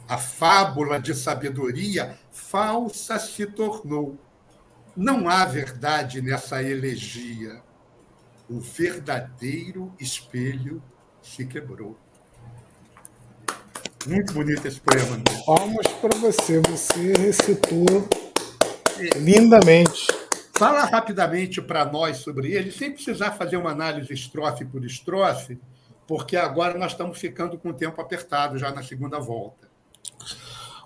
A fábula de sabedoria falsa se tornou. Não há verdade nessa elegia. O verdadeiro espelho se quebrou. Muito bonito esse poema. André. Palmas para você. Você recitou é. lindamente. Fala rapidamente para nós sobre ele, sem precisar fazer uma análise estrofe por estrofe, porque agora nós estamos ficando com o tempo apertado já na segunda volta.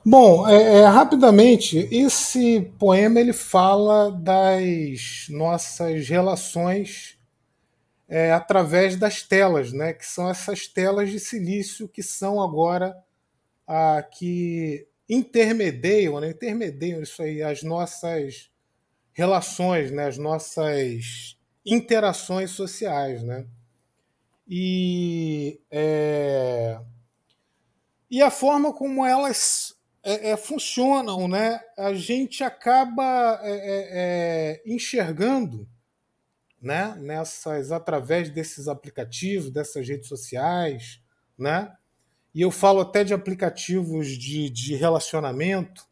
Bom, é, é, rapidamente, esse poema ele fala das nossas relações é, através das telas, né? que são essas telas de silício que são agora a que intermediam, né? intermediam isso aí, as nossas relações, né? as nossas interações sociais. Né? E, é... e a forma como elas é, é, funcionam, né? A gente acaba é, é, é, enxergando, né? Nessas através desses aplicativos, dessas redes sociais, né? E eu falo até de aplicativos de, de relacionamento.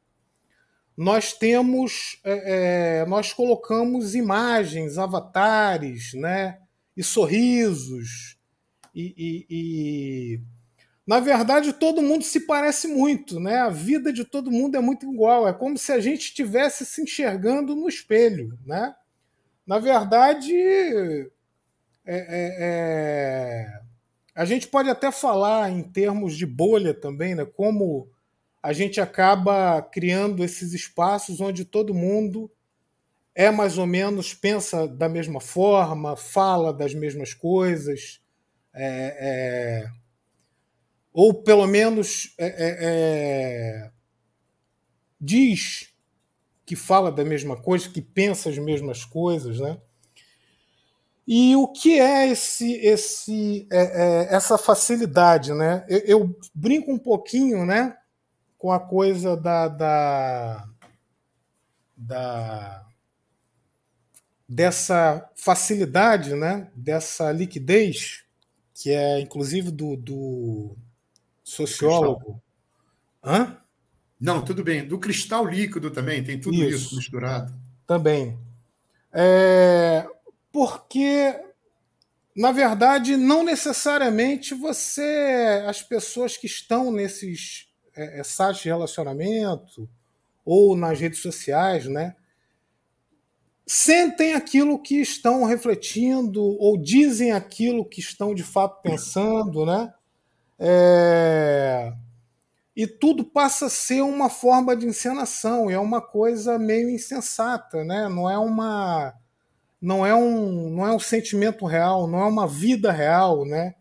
Nós temos, é, nós colocamos imagens, avatares, né? E sorrisos e, e, e na verdade, todo mundo se parece muito, né? A vida de todo mundo é muito igual. É como se a gente estivesse se enxergando no espelho, né? Na verdade, é, é, é... a gente pode até falar em termos de bolha também, né? Como a gente acaba criando esses espaços onde todo mundo é mais ou menos pensa da mesma forma, fala das mesmas coisas. É, é ou pelo menos é, é, é, diz que fala da mesma coisa, que pensa as mesmas coisas, né? E o que é esse, esse, é, é, essa facilidade, né? Eu, eu, brinco um pouquinho, né, com a coisa da, da, da dessa facilidade, né, dessa liquidez que é inclusive do, do sociólogo. Hã? Não, tudo bem. Do cristal líquido também, tem tudo isso, isso misturado. Também. É, porque, na verdade, não necessariamente você. As pessoas que estão nesses é, é sites de relacionamento ou nas redes sociais, né? Sentem aquilo que estão refletindo ou dizem aquilo que estão de fato pensando, né? É... E tudo passa a ser uma forma de encenação, é uma coisa meio insensata, né? não é uma não é um não é um sentimento real, não é uma vida real, né?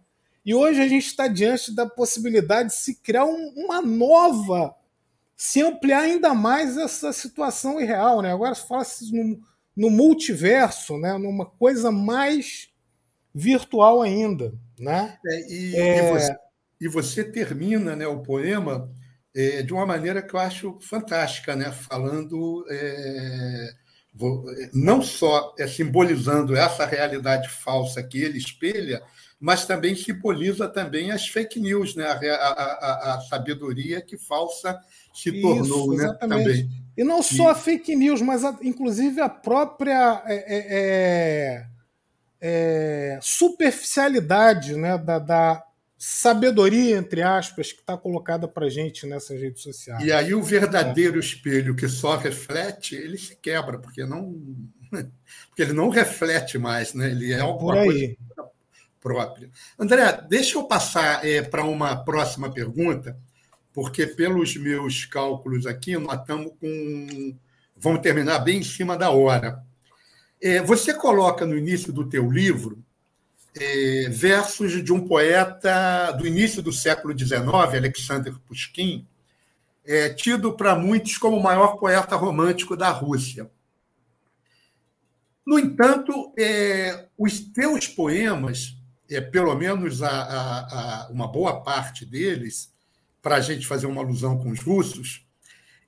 E hoje a gente está diante da possibilidade de se criar um, uma nova, se ampliar ainda mais essa situação irreal, né? Agora fala-se no, no multiverso, né? Numa coisa mais virtual ainda, né? É, e, é... e você e você termina né, o poema é, de uma maneira que eu acho fantástica, né, falando é, não só é, simbolizando essa realidade falsa que ele espelha, mas também simboliza também as fake news, né, a, a, a, a sabedoria que falsa se Isso, tornou, né, também. E não só e... a fake news, mas inclusive a própria é, é, é, é superficialidade né, da, da sabedoria, entre aspas, que está colocada para gente nessas redes sociais. E aí o verdadeiro é. espelho que só reflete, ele se quebra, porque não porque ele não reflete mais, né? ele é, é alguma coisa própria. André, deixa eu passar é, para uma próxima pergunta, porque pelos meus cálculos aqui, nós estamos com... Vamos terminar bem em cima da hora. É, você coloca no início do teu livro é, versos de um poeta do início do século XIX, Alexander Pushkin, é, tido para muitos como o maior poeta romântico da Rússia. No entanto, é, os teus poemas, pelo menos a, a, a uma boa parte deles, para a gente fazer uma alusão com os russos,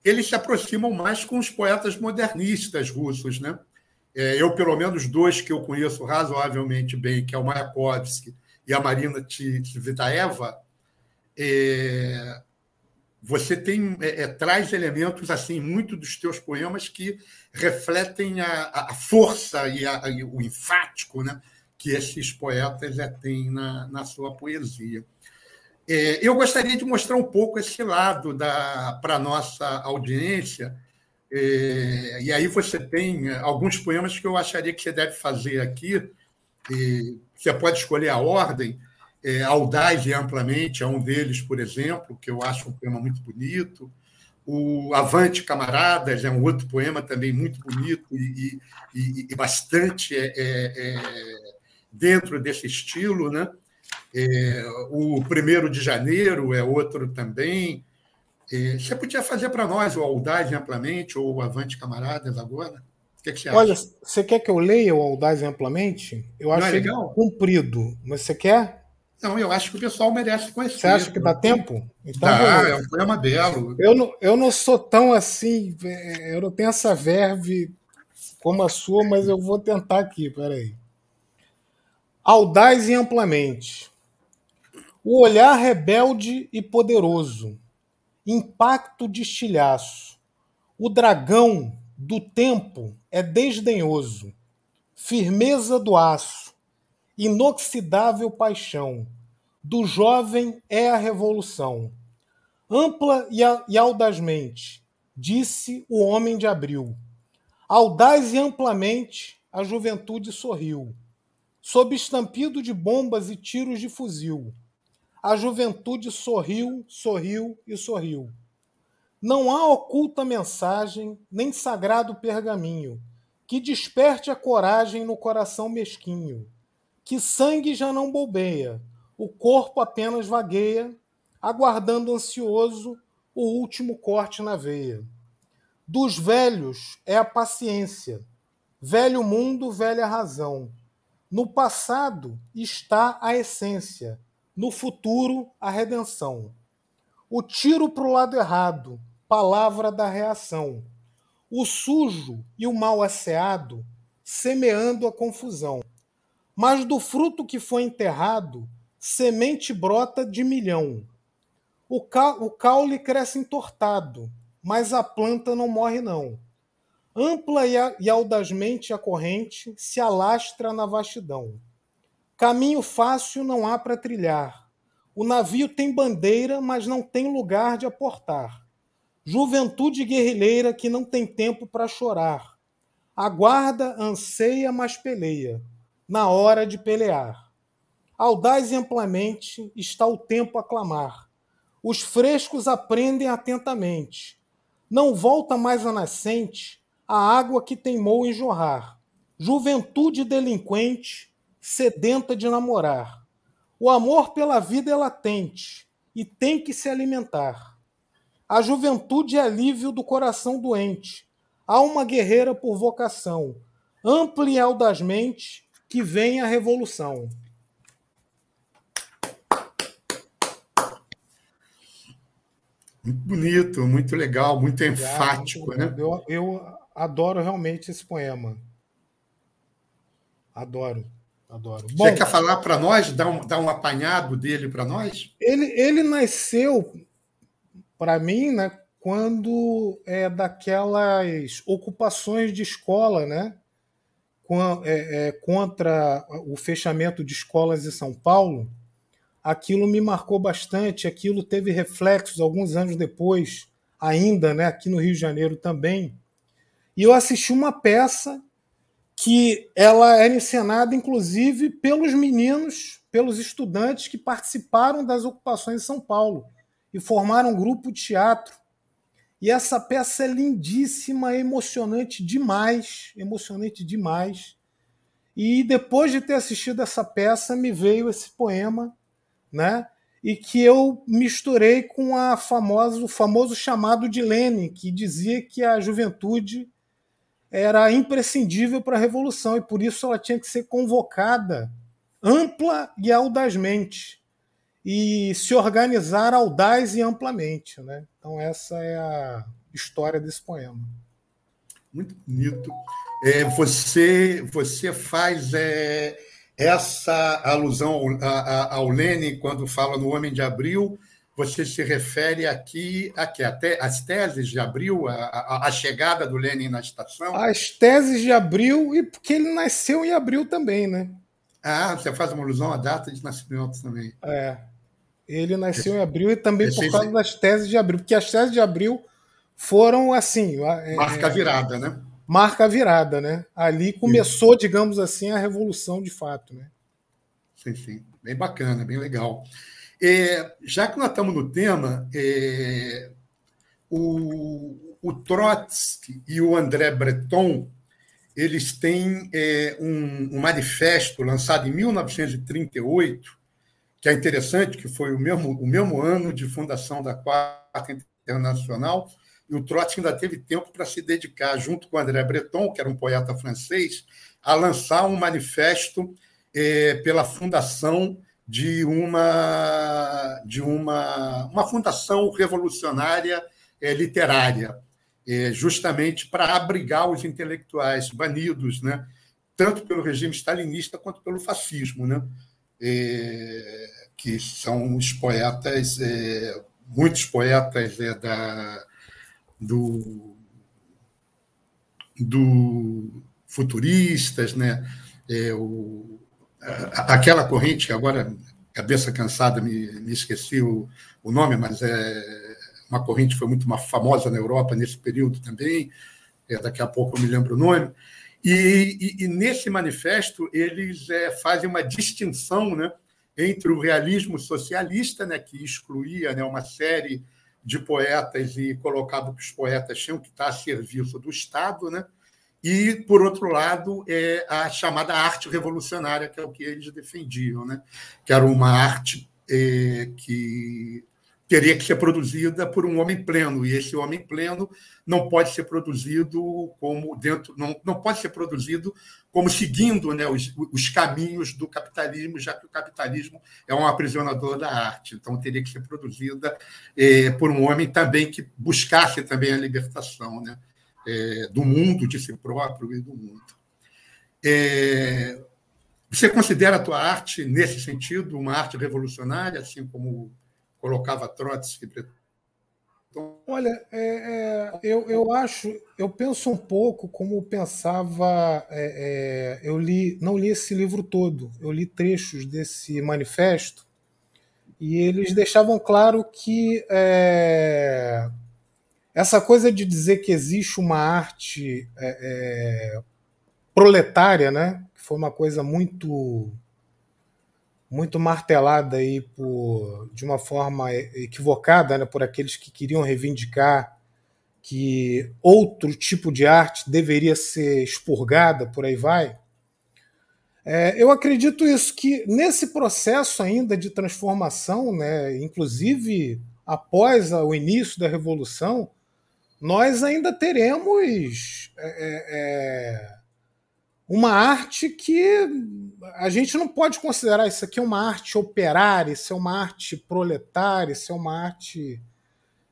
eles se aproximam mais com os poetas modernistas russos, né? É, eu, pelo menos, dois que eu conheço razoavelmente bem, que é o Mayakovsky e a Marina Tsvetaeva, é, você tem é, é, traz elementos assim muito dos teus poemas que refletem a, a força e, a, e, o enfático né, que esses poetas é, têm na, na sua poesia. É, eu gostaria de mostrar um pouco esse lado para a nossa audiência, é, e aí você tem alguns poemas que eu acharia que você deve fazer aqui. você pode escolher a ordem. É, Audaz e Amplamente é um deles, por exemplo, que eu acho um poema muito bonito. O Avante Camaradas é um outro poema também muito bonito e, e, e bastante é, é, dentro desse estilo, né? É, o primeiro de janeiro é outro também. É, você podia fazer para nós o Audaz amplamente ou o Avante Camaradas agora? O que, que você acha? Olha, você quer que eu leia o Audaz amplamente? Eu acho é ele legal? comprido, mas você quer? Não, eu acho que o pessoal merece conhecer. Você acha que dá tempo? Então, dá, é um poema belo. Eu não, eu não sou tão assim, é, eu não tenho essa verve como a sua, mas eu vou tentar aqui, peraí. Audaz e amplamente. O olhar rebelde e poderoso, impacto de estilhaço. O dragão do tempo é desdenhoso, firmeza do aço, inoxidável paixão. Do jovem é a revolução. Ampla e audazmente, disse o homem de abril. Audaz e amplamente, a juventude sorriu. Sob estampido de bombas e tiros de fuzil, a juventude sorriu, sorriu e sorriu. Não há oculta mensagem, nem sagrado pergaminho, que desperte a coragem no coração mesquinho, que sangue já não bobeia, o corpo apenas vagueia, aguardando ansioso o último corte na veia. Dos velhos é a paciência, velho mundo, velha razão. No passado está a essência, no futuro, a redenção. O tiro para o lado errado, palavra da reação. O sujo e o mal asseado, semeando a confusão. Mas do fruto que foi enterrado, semente brota de milhão. O, ca o caule cresce entortado, mas a planta não morre não. Ampla e, e audazmente a corrente se alastra na vastidão. Caminho fácil não há para trilhar. O navio tem bandeira, mas não tem lugar de aportar. Juventude guerrilheira que não tem tempo para chorar. Aguarda, anseia, mas peleia, na hora de pelear. Audaz e amplamente está o tempo a clamar. Os frescos aprendem atentamente. Não volta mais a nascente a água que teimou em jorrar. Juventude delinquente, sedenta de namorar. O amor pela vida é latente e tem que se alimentar. A juventude é alívio do coração doente. Há uma guerreira por vocação, ampla e audazmente, que vem a revolução. Muito bonito, muito legal, muito enfático, muito né? Eu, eu adoro realmente esse poema. Adoro. Adoro. Bom, Você quer falar para nós, dar um, dar um apanhado dele para nós? Ele, ele nasceu, para mim, né, quando é daquelas ocupações de escola, né, é, é, contra o fechamento de escolas em São Paulo. Aquilo me marcou bastante, aquilo teve reflexos alguns anos depois, ainda, né, aqui no Rio de Janeiro também. E eu assisti uma peça que ela era encenada, inclusive, pelos meninos, pelos estudantes que participaram das ocupações em São Paulo e formaram um grupo de teatro. E essa peça é lindíssima, emocionante demais, emocionante demais. E depois de ter assistido essa peça, me veio esse poema, né? E que eu misturei com a famosa, o famoso chamado de Lenin, que dizia que a juventude era imprescindível para a revolução e por isso ela tinha que ser convocada ampla e audazmente e se organizar audaz e amplamente, né? Então essa é a história desse poema. Muito bonito. É, você você faz é, essa alusão ao, a, ao Lenin quando fala no Homem de Abril você se refere aqui, aqui até as teses de abril, a, a, a, chegada do Lenin na estação? As teses de abril, e porque ele nasceu em abril também, né? Ah, você faz uma alusão à data de nascimento também. É. Ele nasceu em abril e também Esse, por causa das teses de abril, porque as teses de abril foram assim. É, marca virada, né? Marca virada, né? Ali começou, digamos assim, a revolução de fato, né? Sim, sim. Bem bacana, bem legal. É, já que nós estamos no tema, é, o, o Trotsky e o André Breton eles têm é, um, um, manifesto lançado em 1938, que é interessante, que foi o mesmo, o mesmo ano de fundação da Quarta Internacional, e o Trotsky ainda teve tempo para se dedicar, junto com André Breton, que era um poeta francês, a lançar um manifesto é, pela fundação de uma de uma, uma fundação revolucionária é, literária, é, justamente para abrigar os intelectuais banidos, né, tanto pelo regime stalinista quanto pelo fascismo, né, é, que são os poetas, é, muitos poetas é, da, do, do futuristas, né, é, o, aquela corrente agora cabeça cansada me, me esqueci o, o nome, mas é uma corrente que foi muito famosa na Europa nesse período também, é, daqui a pouco eu me lembro o nome. E, e, e nesse manifesto eles é, fazem uma distinção né, entre o realismo socialista, né, que excluía né, uma série de poetas e colocava que os poetas tinham que estar a serviço do Estado, né, e, por outro lado, é a chamada arte revolucionária, que é o que eles defendiam, né, que era uma arte é, que teria que ser produzida por um homem pleno. E esse homem pleno não pode ser produzido como dentro não, não pode ser produzido como seguindo né, os, os caminhos do capitalismo já que o capitalismo é um aprisionador da arte. Então teria que ser produzida é, por um homem também que buscasse também a libertação né, é, do mundo de si próprio e do mundo é, você considera a tua arte nesse sentido uma arte revolucionária assim como colocava Trotsky. Olha, é, é, eu, eu acho, eu penso um pouco como pensava. É, é, eu li, não li esse livro todo, eu li trechos desse manifesto e eles deixavam claro que é, essa coisa de dizer que existe uma arte é, proletária, né, que foi uma coisa muito muito martelada aí por, de uma forma equivocada né, por aqueles que queriam reivindicar que outro tipo de arte deveria ser expurgada, por aí vai. É, eu acredito isso, que nesse processo ainda de transformação, né, inclusive após o início da Revolução, nós ainda teremos é, é, é uma arte que a gente não pode considerar isso aqui uma arte operária, isso é uma arte proletária, isso é uma arte.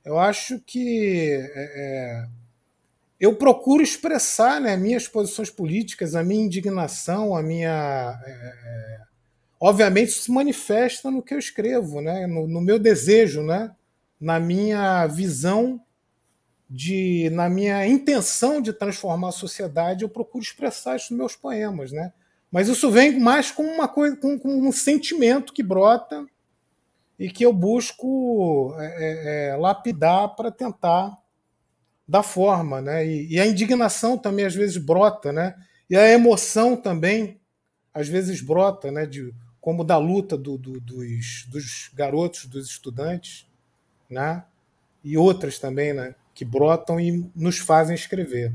Eu acho que é, é, eu procuro expressar né, minhas posições políticas, a minha indignação, a minha. É, é, obviamente, isso se manifesta no que eu escrevo, né, no, no meu desejo, né, na minha visão de na minha intenção de transformar a sociedade, eu procuro expressar isso nos meus poemas, né? Mas isso vem mais com uma coisa, com, com um sentimento que brota e que eu busco é, é, é lapidar para tentar dar forma, né? E, e, a indignação também às vezes brota, né? E a emoção também às vezes brota, né? De como da luta do, do, dos, dos garotos, dos estudantes, né? E outras também, né? Que brotam e nos fazem escrever.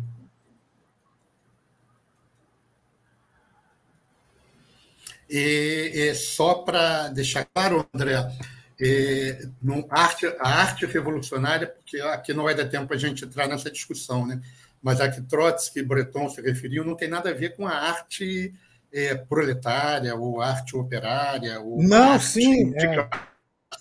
E, e só para deixar claro, André, é, a, arte, a arte revolucionária, porque aqui não vai dar tempo a gente entrar nessa discussão, né? mas a que Trotsky e Breton se referiam não tem nada a ver com a arte é, proletária ou arte operária. Ou não, sim. É.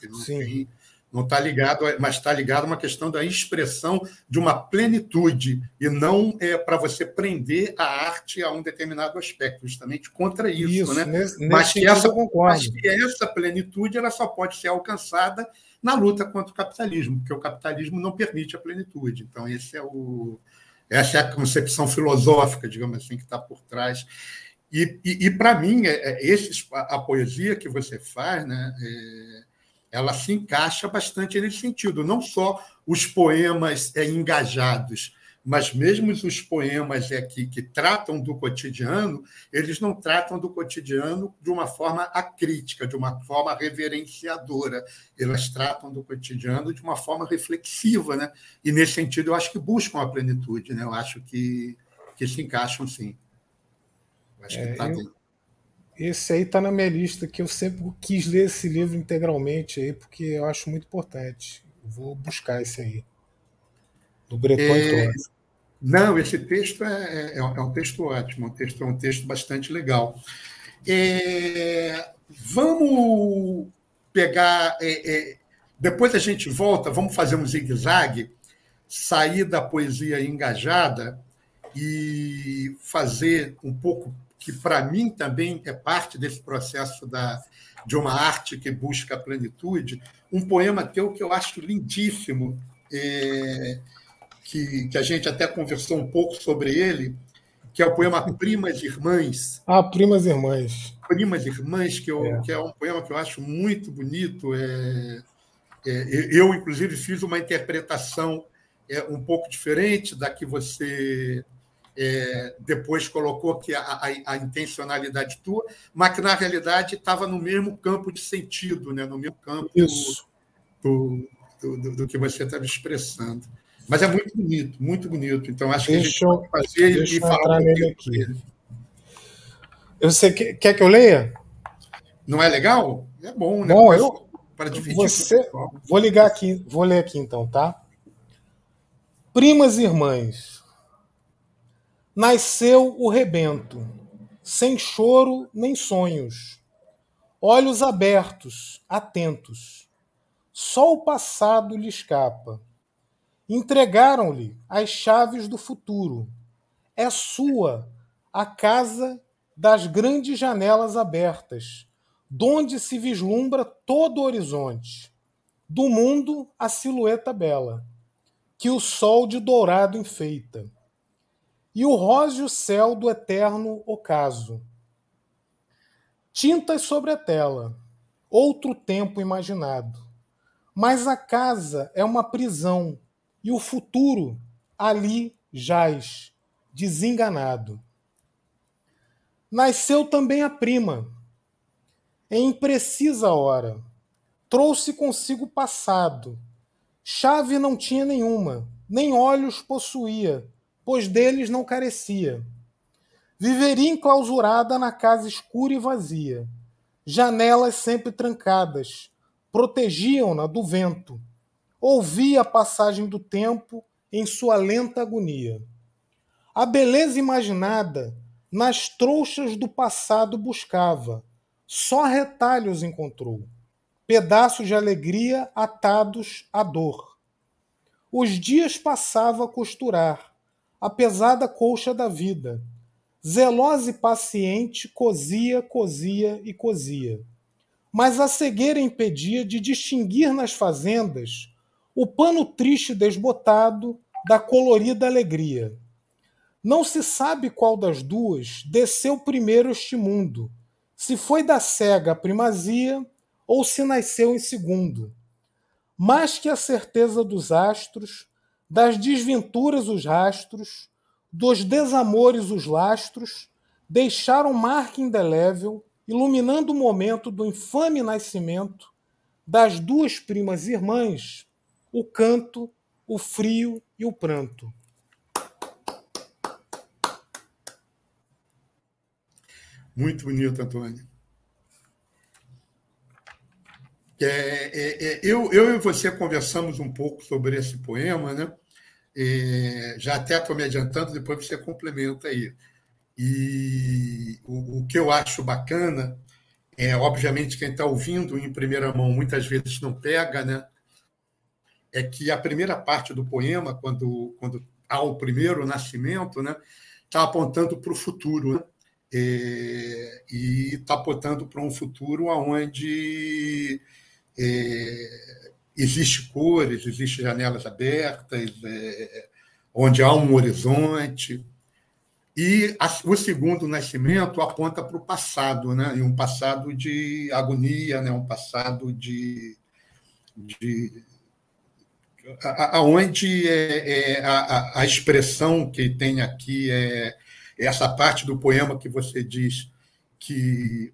Não sim. Tem, não está ligado, mas está ligado a uma questão da expressão de uma plenitude e não é para você prender a arte a um determinado aspecto, justamente contra isso, isso né? Nesse, mas, que essa, mas que essa plenitude ela só pode ser alcançada na luta contra o capitalismo, porque o capitalismo não permite a plenitude. Então esse é o essa é a concepção filosófica, digamos assim, que está por trás. E, e, e para mim, é, é, esses, a, a, poesia que você faz, né? É, ela se encaixa bastante nesse sentido. Não só os poemas é, engajados, mas mesmo os poemas é, que, que tratam do cotidiano, eles não tratam do cotidiano de uma forma acrítica, de uma forma reverenciadora. Elas tratam do cotidiano de uma forma reflexiva. Né? E, nesse sentido, eu acho que buscam a plenitude. Né? Eu acho que, que se encaixam, sim. Acho é, que tá eu, esse aí está na minha lista, que eu sempre quis ler esse livro integralmente aí, porque eu acho muito importante. vou buscar esse aí. Do Breton é... Não, esse texto é, é, é, um texto ótimo, um texto, é um texto bastante legal. É, vamos pegar. É, é, depois a gente volta, vamos fazer um zigue-zague, sair da poesia engajada e fazer um pouco que para mim também é parte desse processo da, de uma arte que busca a plenitude, um poema teu que eu acho lindíssimo, é, que, que a gente até conversou um pouco sobre ele, que é o poema Primas Irmãs. Ah, Primas Irmãs. Primas Irmãs, que, eu, é. que é um poema que eu acho muito bonito. É, é, eu, inclusive, fiz uma interpretação é, um pouco diferente da que você é, depois colocou que a, a, a, intencionalidade tua, mas que na realidade estava no mesmo campo de sentido, né? no mesmo campo do, do, do, do, que você estava expressando. Mas é muito bonito, muito bonito. Então acho que deixa a gente pode fazer e falar um nele aqui. Você quer que eu leia? Não é legal? É bom, né? Bom, eu, para dividir. Você, vou ligar aqui, vou ler aqui então, tá? Primas e irmãs, Nasceu o rebento, sem choro nem sonhos, olhos abertos, atentos. Só o passado lhe escapa. Entregaram-lhe as chaves do futuro. É sua a casa das grandes janelas abertas, donde se vislumbra todo o horizonte. Do mundo a silhueta bela, que o sol de dourado enfeita e o róseo céu do eterno ocaso. Tintas sobre a tela, outro tempo imaginado. Mas a casa é uma prisão e o futuro ali jaz, desenganado. Nasceu também a prima, em imprecisa hora. Trouxe consigo passado. Chave não tinha nenhuma, nem olhos possuía, pois deles não carecia. Viveria enclausurada na casa escura e vazia. Janelas sempre trancadas, protegiam-na do vento. Ouvia a passagem do tempo em sua lenta agonia. A beleza imaginada nas trouxas do passado buscava, só retalhos encontrou, pedaços de alegria atados à dor. Os dias passava a costurar, a pesada colcha da vida. Zelosa e paciente, cozia, cozia e cozia. Mas a cegueira impedia de distinguir nas fazendas o pano triste desbotado da colorida alegria. Não se sabe qual das duas desceu primeiro este mundo, se foi da cega a primazia ou se nasceu em segundo. Mais que a certeza dos astros, das desventuras os rastros, dos desamores os lastros, deixaram marca indelével, iluminando o momento do infame nascimento das duas primas irmãs, o canto, o frio e o pranto. Muito bonito, Antônio. É, é, é, eu, eu e você conversamos um pouco sobre esse poema, né? É, já até estou me adiantando, depois você complementa aí. E o, o que eu acho bacana é, obviamente, quem está ouvindo em primeira mão muitas vezes não pega, né? É que a primeira parte do poema, quando, quando há o primeiro nascimento, né, está apontando para o futuro, né? É, e está apontando para um futuro onde é, existe cores, existe janelas abertas, é, onde há um horizonte. E a, o segundo nascimento aponta para o passado, né? e um passado de agonia, né? um passado de. de aonde é, é a, a, expressão que tem aqui é essa parte do poema que você diz que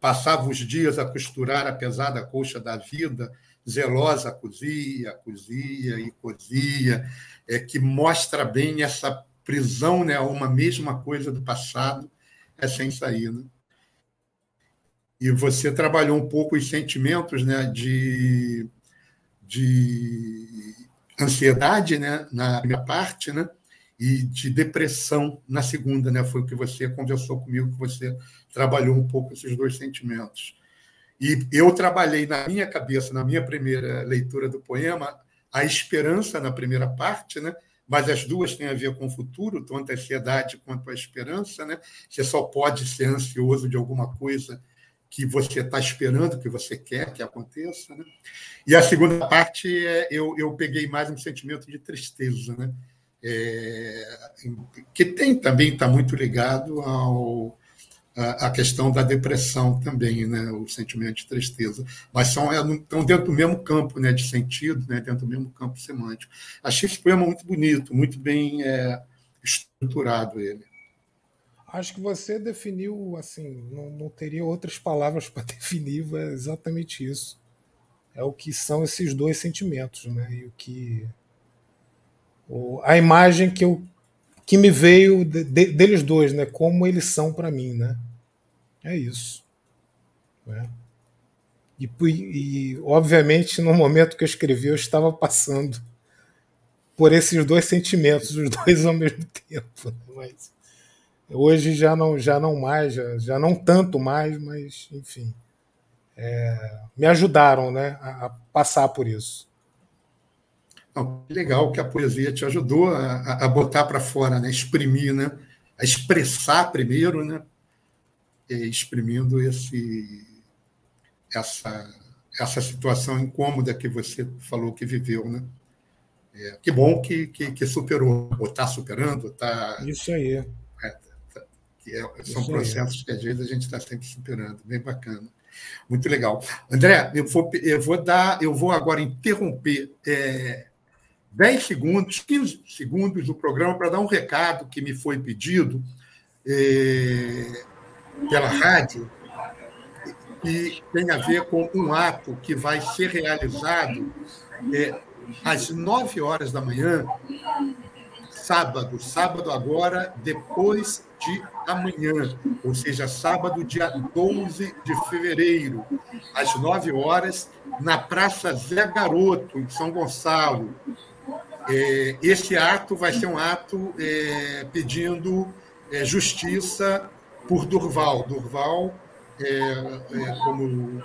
passava os dias a costurar a pesada colcha da vida, zelosa cozia, cozia e cozia, é, que mostra bem essa prisão né, uma mesma coisa do passado é sem saída. E você trabalhou um pouco os sentimentos né, de, de ansiedade né, na minha parte, né, e de depressão na segunda, né? Foi o que você conversou comigo, que você trabalhou um pouco esses dois sentimentos. E eu trabalhei na minha cabeça, na minha primeira leitura do poema, a esperança na primeira parte, né? mas as duas têm a ver com o futuro, tanto a ansiedade quanto a esperança. Né? Você só pode ser ansioso de alguma coisa que você está esperando, que você quer que aconteça. Né? E a segunda parte, é, eu, eu peguei mais um sentimento de tristeza, né? É, que tem também está muito ligado ao a, questão da depressão também, né, o sentimento de tristeza, mas são é, estão dentro do mesmo campo, né, de sentido, né, dentro do mesmo campo semântico. Achei esse poema muito bonito, muito bem é, estruturado ele. Acho que você definiu assim, não, não teria outras palavras para definir, é exatamente isso. É o que são esses dois sentimentos, né? E o que a imagem que eu que me veio de, de, deles dois, né? Como eles são para mim, né? É isso. Né? E, e, obviamente, no momento que eu escrevi, eu estava passando por esses dois sentimentos, os dois ao mesmo tempo. Mas hoje já não, já não mais, já, já não tanto mais, mas enfim, é, me ajudaram, né, a, a passar por isso. Não, legal que a poesia te ajudou a, a botar para fora, né? exprimir, né? a expressar primeiro, né? Exprimindo esse, essa, essa situação incômoda que você falou que viveu. Né? É, que bom que, que, que superou, ou está superando. Tá, Isso aí. É, tá, que é, são Isso processos aí. que às vezes a gente está sempre superando, bem bacana. Muito legal. André, eu vou, eu vou dar, eu vou agora interromper é, 10 segundos, 15 segundos do programa para dar um recado que me foi pedido é, pela rádio, que tem a ver com um ato que vai ser realizado é, às 9 horas da manhã, sábado, sábado agora, depois de amanhã, ou seja, sábado, dia 12 de fevereiro, às 9 horas, na Praça Zé Garoto, em São Gonçalo. É, esse ato vai ser um ato é, pedindo é, justiça por Durval. Durval, é, é, como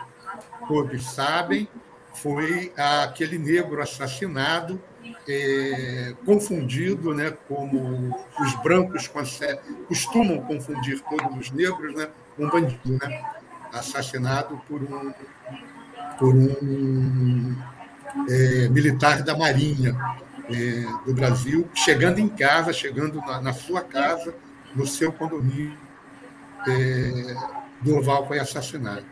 todos sabem, foi aquele negro assassinado, é, confundido, né, como os brancos costumam confundir todos os negros, né, um bandido, né, assassinado por um, por um militar da Marinha do Brasil, chegando em casa, chegando na, na sua casa, no seu condomínio, é, Durval foi assassinado.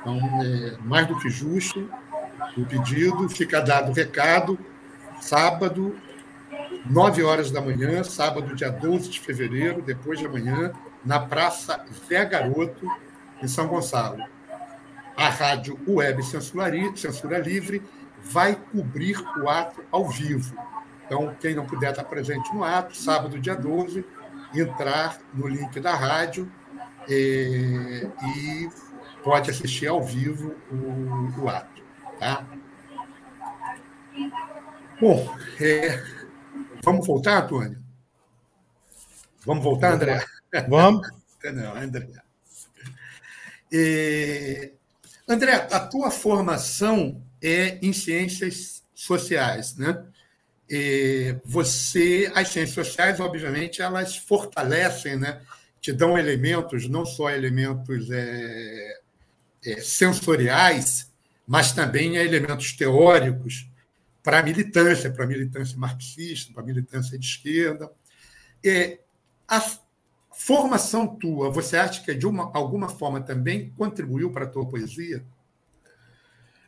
Então, é mais do que justo o pedido, fica dado o recado, sábado, 9 horas da manhã, sábado, dia 12 de fevereiro, depois de amanhã, na Praça Zé Garoto, em São Gonçalo. A rádio Web Censura Livre vai cobrir o ato ao vivo. Então, quem não puder estar presente no ato, sábado, dia 12, entrar no link da rádio é, e pode assistir ao vivo o, o ato. Tá? Bom, é, vamos voltar, Antônio? Vamos voltar, André? Vamos. Não, André. É, André, a tua formação é em ciências sociais, né? E você, as ciências sociais, obviamente, elas fortalecem, né? Te dão elementos, não só elementos é, é, sensoriais, mas também elementos teóricos para a militância, para a militância marxista, para a militância de esquerda. A formação tua, você acha que de uma, alguma forma também contribuiu para a tua poesia?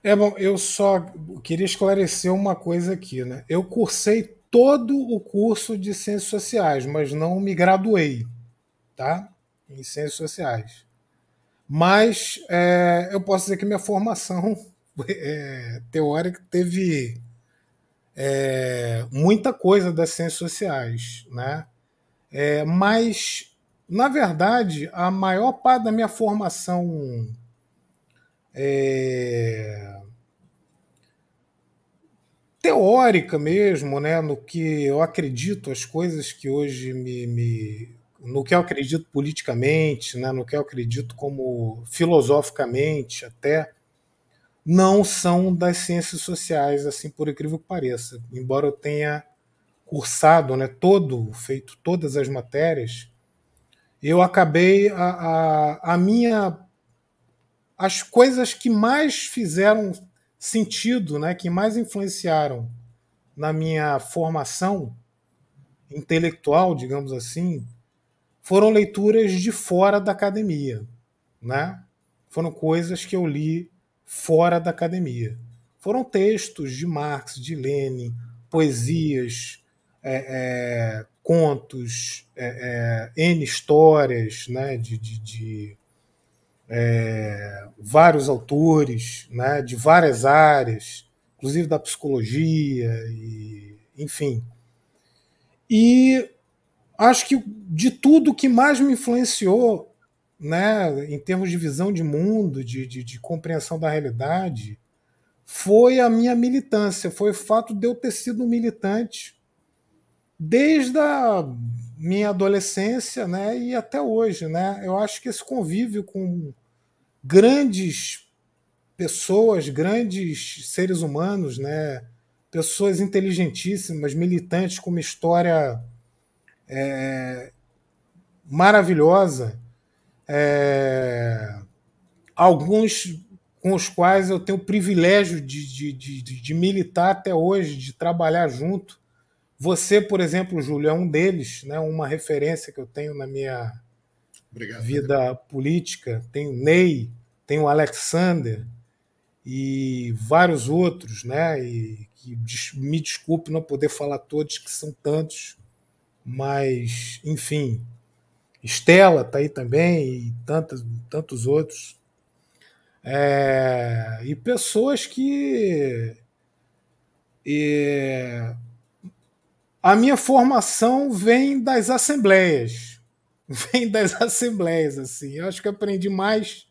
É bom, eu só queria esclarecer uma coisa aqui, né? Eu cursei todo o curso de Ciências Sociais, mas não me graduei, tá? Em Ciências Sociais. Mas é, eu posso dizer que minha formação é, teórica teve é, muita coisa das Ciências Sociais, né? É, mas, na verdade, a maior parte da minha formação é, teórica mesmo, né, no que eu acredito, as coisas que hoje me, me no que eu acredito politicamente, né, no que eu acredito como filosoficamente até, não são das ciências sociais, assim por incrível que pareça. Embora eu tenha cursado, né, todo, feito todas as matérias, eu acabei a, a, a minha as coisas que mais fizeram sentido, né, que mais influenciaram na minha formação intelectual, digamos assim, foram leituras de fora da academia, né? Foram coisas que eu li fora da academia. Foram textos de Marx, de Lenin, poesias, é, é, contos, é, é N histórias né, de, de, de é, vários autores né, de várias áreas, inclusive da psicologia, e, enfim. E acho que de tudo que mais me influenciou, né, em termos de visão de mundo, de, de, de compreensão da realidade, foi a minha militância, foi o fato de eu ter sido militante desde a minha adolescência, né, e até hoje, né? Eu acho que esse convívio com grandes pessoas, grandes seres humanos, né, pessoas inteligentíssimas, militantes com uma história é, maravilhosa, é, alguns com os quais eu tenho o privilégio de, de, de, de, militar até hoje, de trabalhar junto. Você, por exemplo, Júlio, é um deles, né, uma referência que eu tenho na minha Obrigado, vida política. Tem o Ney, tem o Alexander e vários outros, né? E que me desculpe não poder falar todos, que são tantos, mas, enfim, Estela está aí também e tantos, tantos outros. É, e pessoas que. E, a minha formação vem das assembleias. Vem das assembleias, assim. Eu acho que aprendi mais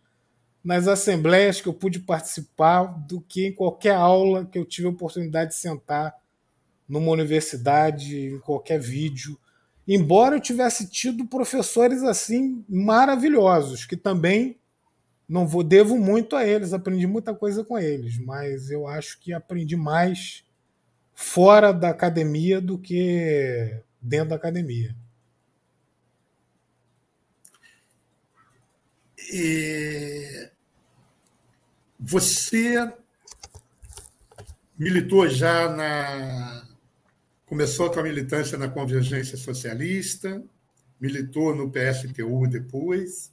nas assembleias que eu pude participar do que em qualquer aula que eu tive a oportunidade de sentar numa universidade, em qualquer vídeo embora eu tivesse tido professores assim maravilhosos, que também não vou devo muito a eles, aprendi muita coisa com eles, mas eu acho que aprendi mais fora da academia do que dentro da academia. E você militou já na Começou com a militância na Convergência Socialista, militou no PSTU depois,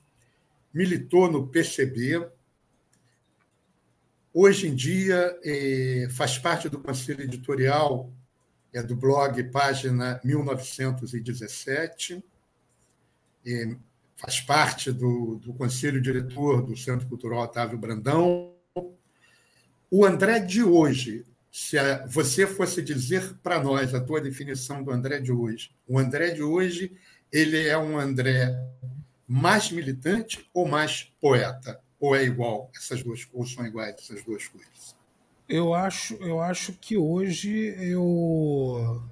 militou no PCB. Hoje em dia é, faz parte do conselho editorial é do blog Página 1917, é, faz parte do, do conselho diretor do Centro Cultural Otávio Brandão. O André de hoje se você fosse dizer para nós a tua definição do André de hoje, o André de hoje ele é um André mais militante ou mais poeta? Ou é igual essas duas, ou são iguais essas duas coisas? Eu acho, eu acho que hoje eu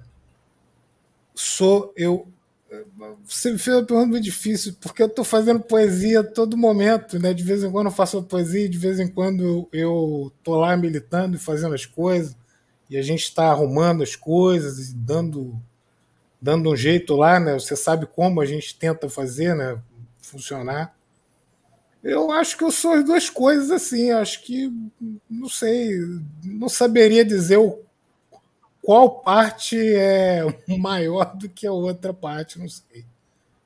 sou eu você me fez uma pergunta muito difícil, porque eu estou fazendo poesia a todo momento, né? De vez em quando eu faço poesia, de vez em quando eu estou lá militando e fazendo as coisas, e a gente está arrumando as coisas e dando, dando um jeito lá, né? Você sabe como a gente tenta fazer, né? Funcionar. Eu acho que eu sou as duas coisas assim. Acho que, não sei, não saberia dizer o qual parte é maior do que a outra parte, não sei.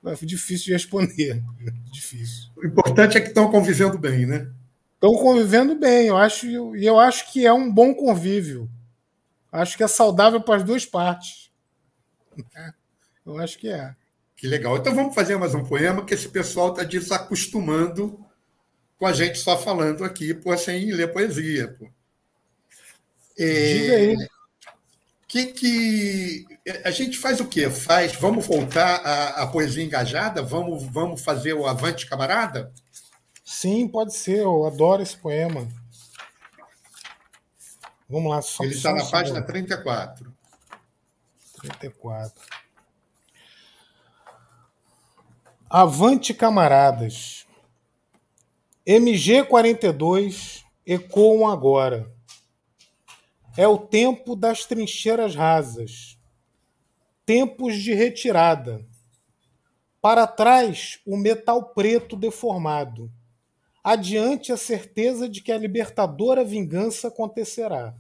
É difícil de responder. Difícil. O importante é que estão convivendo bem, né? Estão convivendo bem, eu acho, e eu acho que é um bom convívio. Acho que é saudável para as duas partes. É, eu acho que é. Que legal. Então vamos fazer mais um poema que esse pessoal está desacostumando com a gente só falando aqui, pô, sem ler poesia. Pô. É... Diga aí. que, que a gente faz o quê? Faz, vamos voltar à, à, poesia engajada? Vamos, vamos fazer o Avante Camarada? Sim, pode ser. Eu adoro esse poema. Vamos lá. Só, Ele está na página 34. 34. Avante, camaradas. MG42 ecoam agora. É o tempo das trincheiras rasas. Tempos de retirada. Para trás, o metal preto deformado. Adiante, a certeza de que a libertadora vingança acontecerá.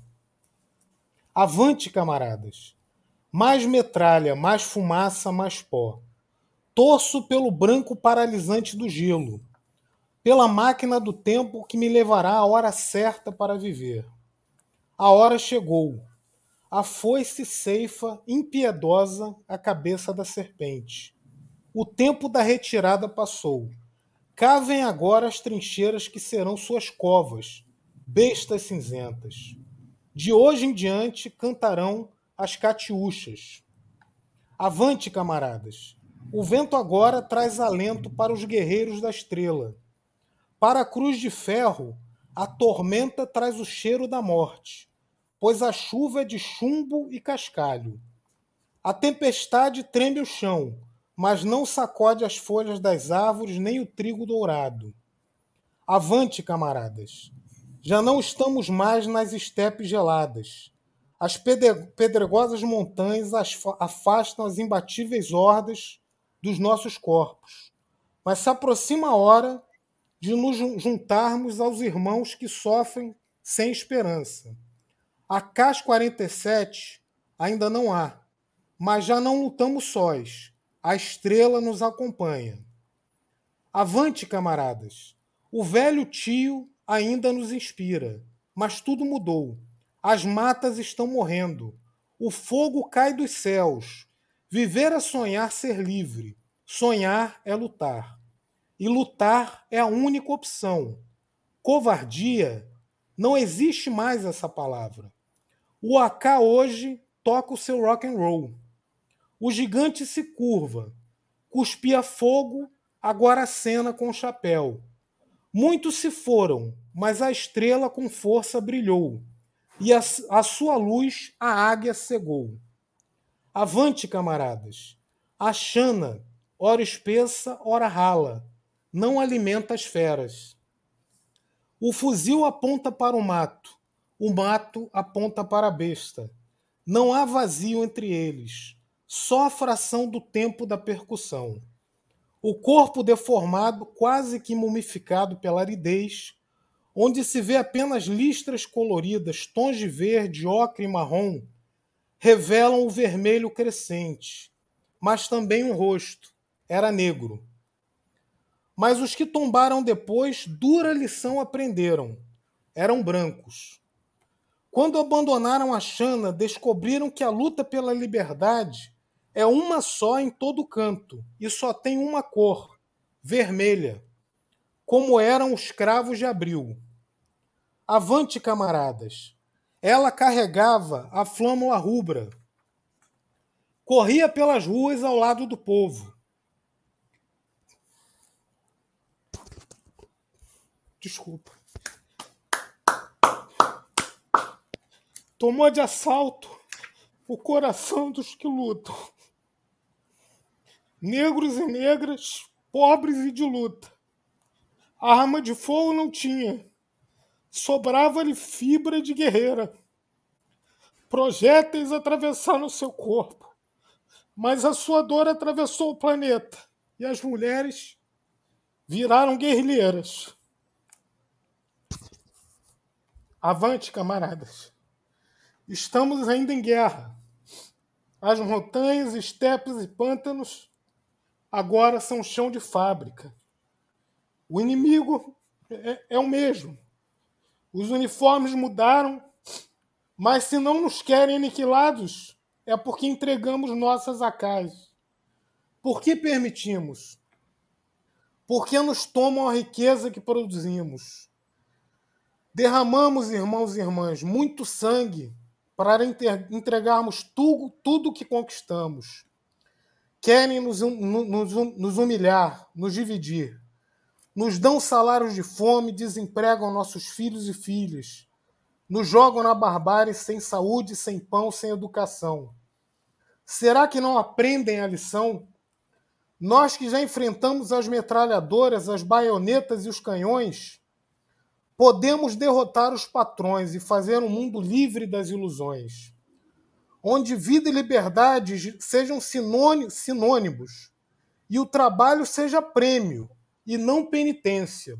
Avante, camaradas. Mais metralha, mais fumaça, mais pó. Torço pelo branco paralisante do gelo pela máquina do tempo que me levará à hora certa para viver. A hora chegou. A foice ceifa impiedosa a cabeça da serpente. O tempo da retirada passou. Cavem agora as trincheiras que serão suas covas, bestas cinzentas. De hoje em diante cantarão as catiúchas. Avante, camaradas! O vento agora traz alento para os guerreiros da estrela para a cruz de ferro, a tormenta traz o cheiro da morte, pois a chuva é de chumbo e cascalho. A tempestade treme o chão, mas não sacode as folhas das árvores nem o trigo dourado. Avante, camaradas! Já não estamos mais nas estepes geladas. As pedregosas montanhas afastam as imbatíveis hordas dos nossos corpos. Mas se aproxima a hora de nos juntarmos aos irmãos que sofrem sem esperança. A CAS 47 ainda não há, mas já não lutamos sós. A estrela nos acompanha. Avante, camaradas! O velho tio ainda nos inspira, mas tudo mudou. As matas estão morrendo. O fogo cai dos céus. Viver é sonhar ser livre. Sonhar é lutar. E lutar é a única opção. Covardia, não existe mais essa palavra. O AK hoje toca o seu rock and roll. O gigante se curva, cuspia fogo, agora acena com o chapéu. Muitos se foram, mas a estrela com força brilhou, e a, a sua luz a águia cegou. Avante, camaradas! A chana, ora espessa, ora rala, não alimenta as feras. O fuzil aponta para o mato, o mato aponta para a besta. Não há vazio entre eles, só a fração do tempo da percussão. O corpo deformado, quase que mumificado pela aridez, onde se vê apenas listras coloridas, tons de verde, ocre e marrom, revelam o vermelho crescente, mas também um rosto. Era negro. Mas os que tombaram depois, dura lição aprenderam. Eram brancos. Quando abandonaram a Xana, descobriram que a luta pela liberdade é uma só em todo canto e só tem uma cor, vermelha, como eram os cravos de abril. Avante, camaradas! Ela carregava a flâmula rubra. Corria pelas ruas ao lado do povo Desculpa. Tomou de assalto o coração dos que lutam. Negros e negras, pobres e de luta. A arma de fogo não tinha. Sobrava-lhe fibra de guerreira. Projéteis atravessaram seu corpo. Mas a sua dor atravessou o planeta. E as mulheres viraram guerrilheiras. Avante, camaradas! Estamos ainda em guerra. As montanhas, estepes e pântanos agora são chão de fábrica. O inimigo é, é o mesmo. Os uniformes mudaram, mas se não nos querem aniquilados, é porque entregamos nossas acais. Por que permitimos? Porque nos tomam a riqueza que produzimos. Derramamos, irmãos e irmãs, muito sangue para entregarmos tudo, tudo que conquistamos. Querem nos, nos, nos humilhar, nos dividir. Nos dão salários de fome, desempregam nossos filhos e filhas. Nos jogam na barbárie sem saúde, sem pão, sem educação. Será que não aprendem a lição? Nós que já enfrentamos as metralhadoras, as baionetas e os canhões, podemos derrotar os patrões e fazer um mundo livre das ilusões, onde vida e liberdade sejam sinônimos e o trabalho seja prêmio e não penitência.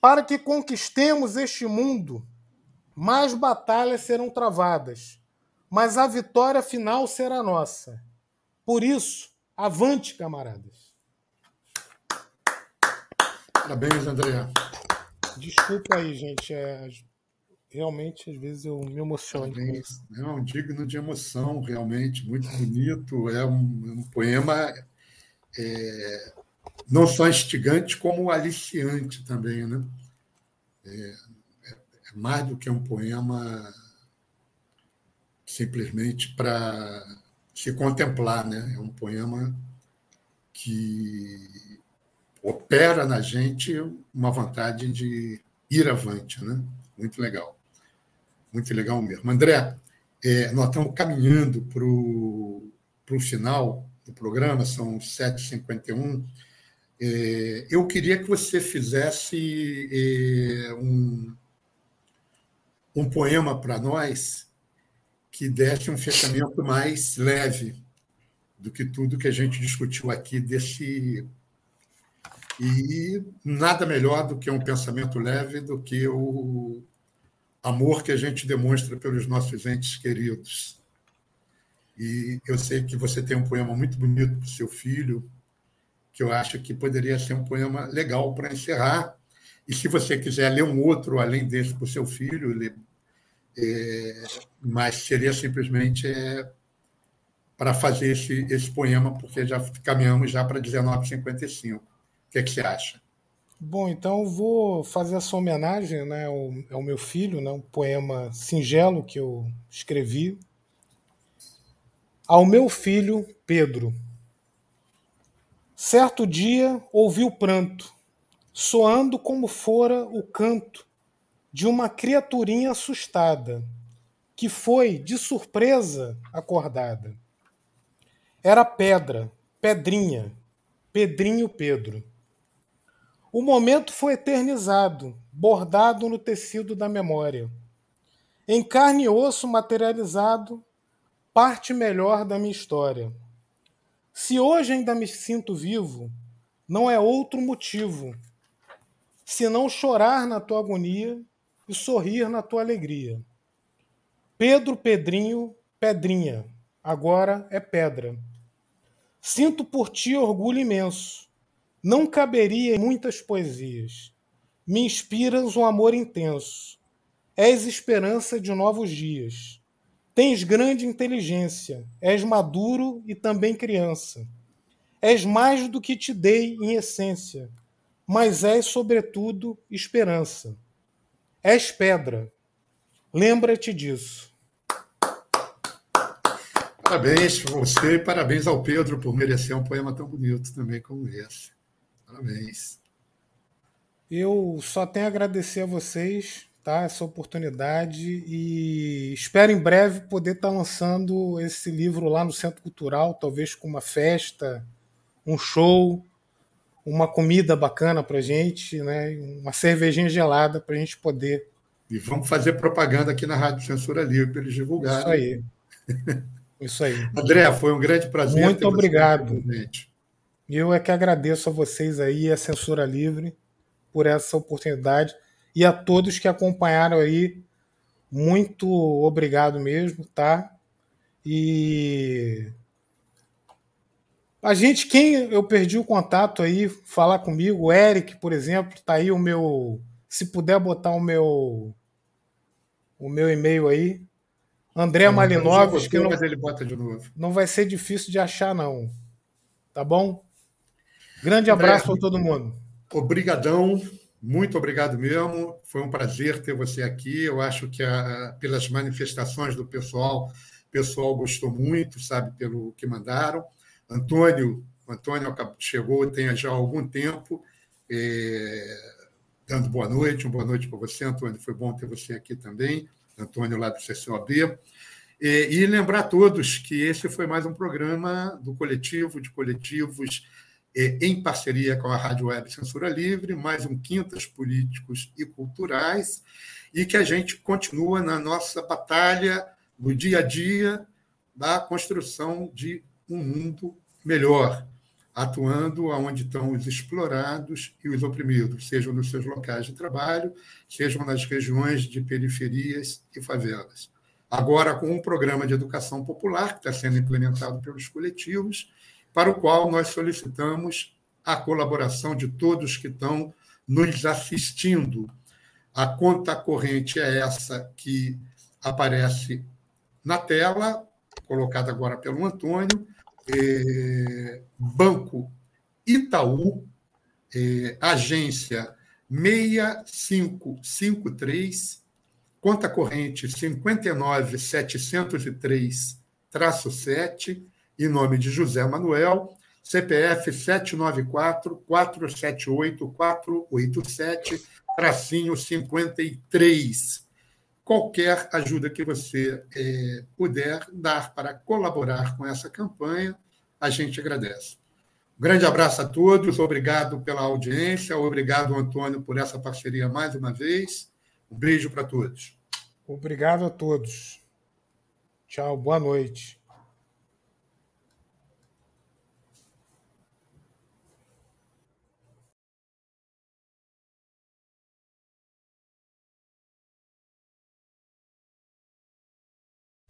Para que conquistemos este mundo, mais batalhas serão travadas, mas a vitória final será nossa. Por isso, avante, camaradas. Parabéns, André. Desculpa aí, gente. É, realmente, às vezes, eu me emociono. É um digno de emoção, realmente, muito bonito. É um, um poema é, não só instigante, como aliciante também. Né? É, é, é mais do que um poema simplesmente para se contemplar. Né? É um poema que opera na gente uma vontade de ir avante. Né? Muito legal. Muito legal mesmo. André, é, nós estamos caminhando para o final do programa, são 7h51. É, eu queria que você fizesse é, um, um poema para nós que desse um fechamento mais leve do que tudo que a gente discutiu aqui desse e nada melhor do que um pensamento leve, do que o amor que a gente demonstra pelos nossos entes queridos. E eu sei que você tem um poema muito bonito para o seu filho, que eu acho que poderia ser um poema legal para encerrar. E se você quiser ler um outro além desse para o seu filho, é, mas seria simplesmente é, para fazer esse, esse poema, porque já caminhamos já para 19h55. Que, que você acha? Bom, então vou fazer essa homenagem né, ao, ao meu filho, né, um poema singelo que eu escrevi. Ao meu filho Pedro. Certo dia ouvi o pranto, soando como fora o canto de uma criaturinha assustada, que foi, de surpresa, acordada. Era pedra, pedrinha, Pedrinho Pedro. O momento foi eternizado, bordado no tecido da memória. Em carne e osso materializado, parte melhor da minha história. Se hoje ainda me sinto vivo, não é outro motivo, senão chorar na tua agonia e sorrir na tua alegria. Pedro Pedrinho, Pedrinha, agora é pedra. Sinto por ti orgulho imenso não caberia em muitas poesias. Me inspiras um amor intenso. És esperança de novos dias. Tens grande inteligência. És maduro e também criança. És mais do que te dei em essência, mas és, sobretudo, esperança. És pedra. Lembra-te disso. Parabéns você e parabéns ao Pedro por merecer um poema tão bonito também como esse. Parabéns. Eu só tenho a agradecer a vocês, tá? Essa oportunidade e espero em breve poder estar lançando esse livro lá no Centro Cultural, talvez com uma festa, um show, uma comida bacana para gente, né? Uma cervejinha gelada para a gente poder. E vamos fazer propaganda aqui na Rádio Censura Livre para eles divulgarem. Isso aí. Isso aí. André, foi um grande prazer. Muito obrigado. Eu é que agradeço a vocês aí, a Censura Livre, por essa oportunidade e a todos que acompanharam aí. Muito obrigado mesmo, tá? E a gente, quem eu perdi o contato aí, falar comigo, o Eric, por exemplo, tá aí o meu, se puder botar o meu o meu e-mail aí, André Malinovski, que não, mas ele bota de novo. não vai ser difícil de achar não. Tá bom? Grande abraço para todo mundo. Obrigadão. muito obrigado mesmo. Foi um prazer ter você aqui. Eu acho que a, pelas manifestações do pessoal, o pessoal gostou muito, sabe, pelo que mandaram. Antônio, Antônio chegou tem já algum tempo, é, dando boa noite, uma boa noite para você, Antônio. Foi bom ter você aqui também, Antônio lá do CCOB. E, e lembrar a todos que esse foi mais um programa do coletivo de coletivos em parceria com a Rádio Web Censura Livre, mais um Quintas Políticos e Culturais, e que a gente continua na nossa batalha no dia a dia da construção de um mundo melhor, atuando onde estão os explorados e os oprimidos, sejam nos seus locais de trabalho, sejam nas regiões de periferias e favelas. Agora, com um programa de educação popular que está sendo implementado pelos coletivos, para o qual nós solicitamos a colaboração de todos que estão nos assistindo. A conta corrente é essa que aparece na tela, colocada agora pelo Antônio, é, Banco Itaú, é, agência 6553, conta corrente 59703-7, em nome de José Manuel, CPF 794-478-487, tracinho 53. Qualquer ajuda que você é, puder dar para colaborar com essa campanha, a gente agradece. Grande abraço a todos, obrigado pela audiência, obrigado, Antônio, por essa parceria mais uma vez. Um beijo para todos. Obrigado a todos. Tchau, boa noite.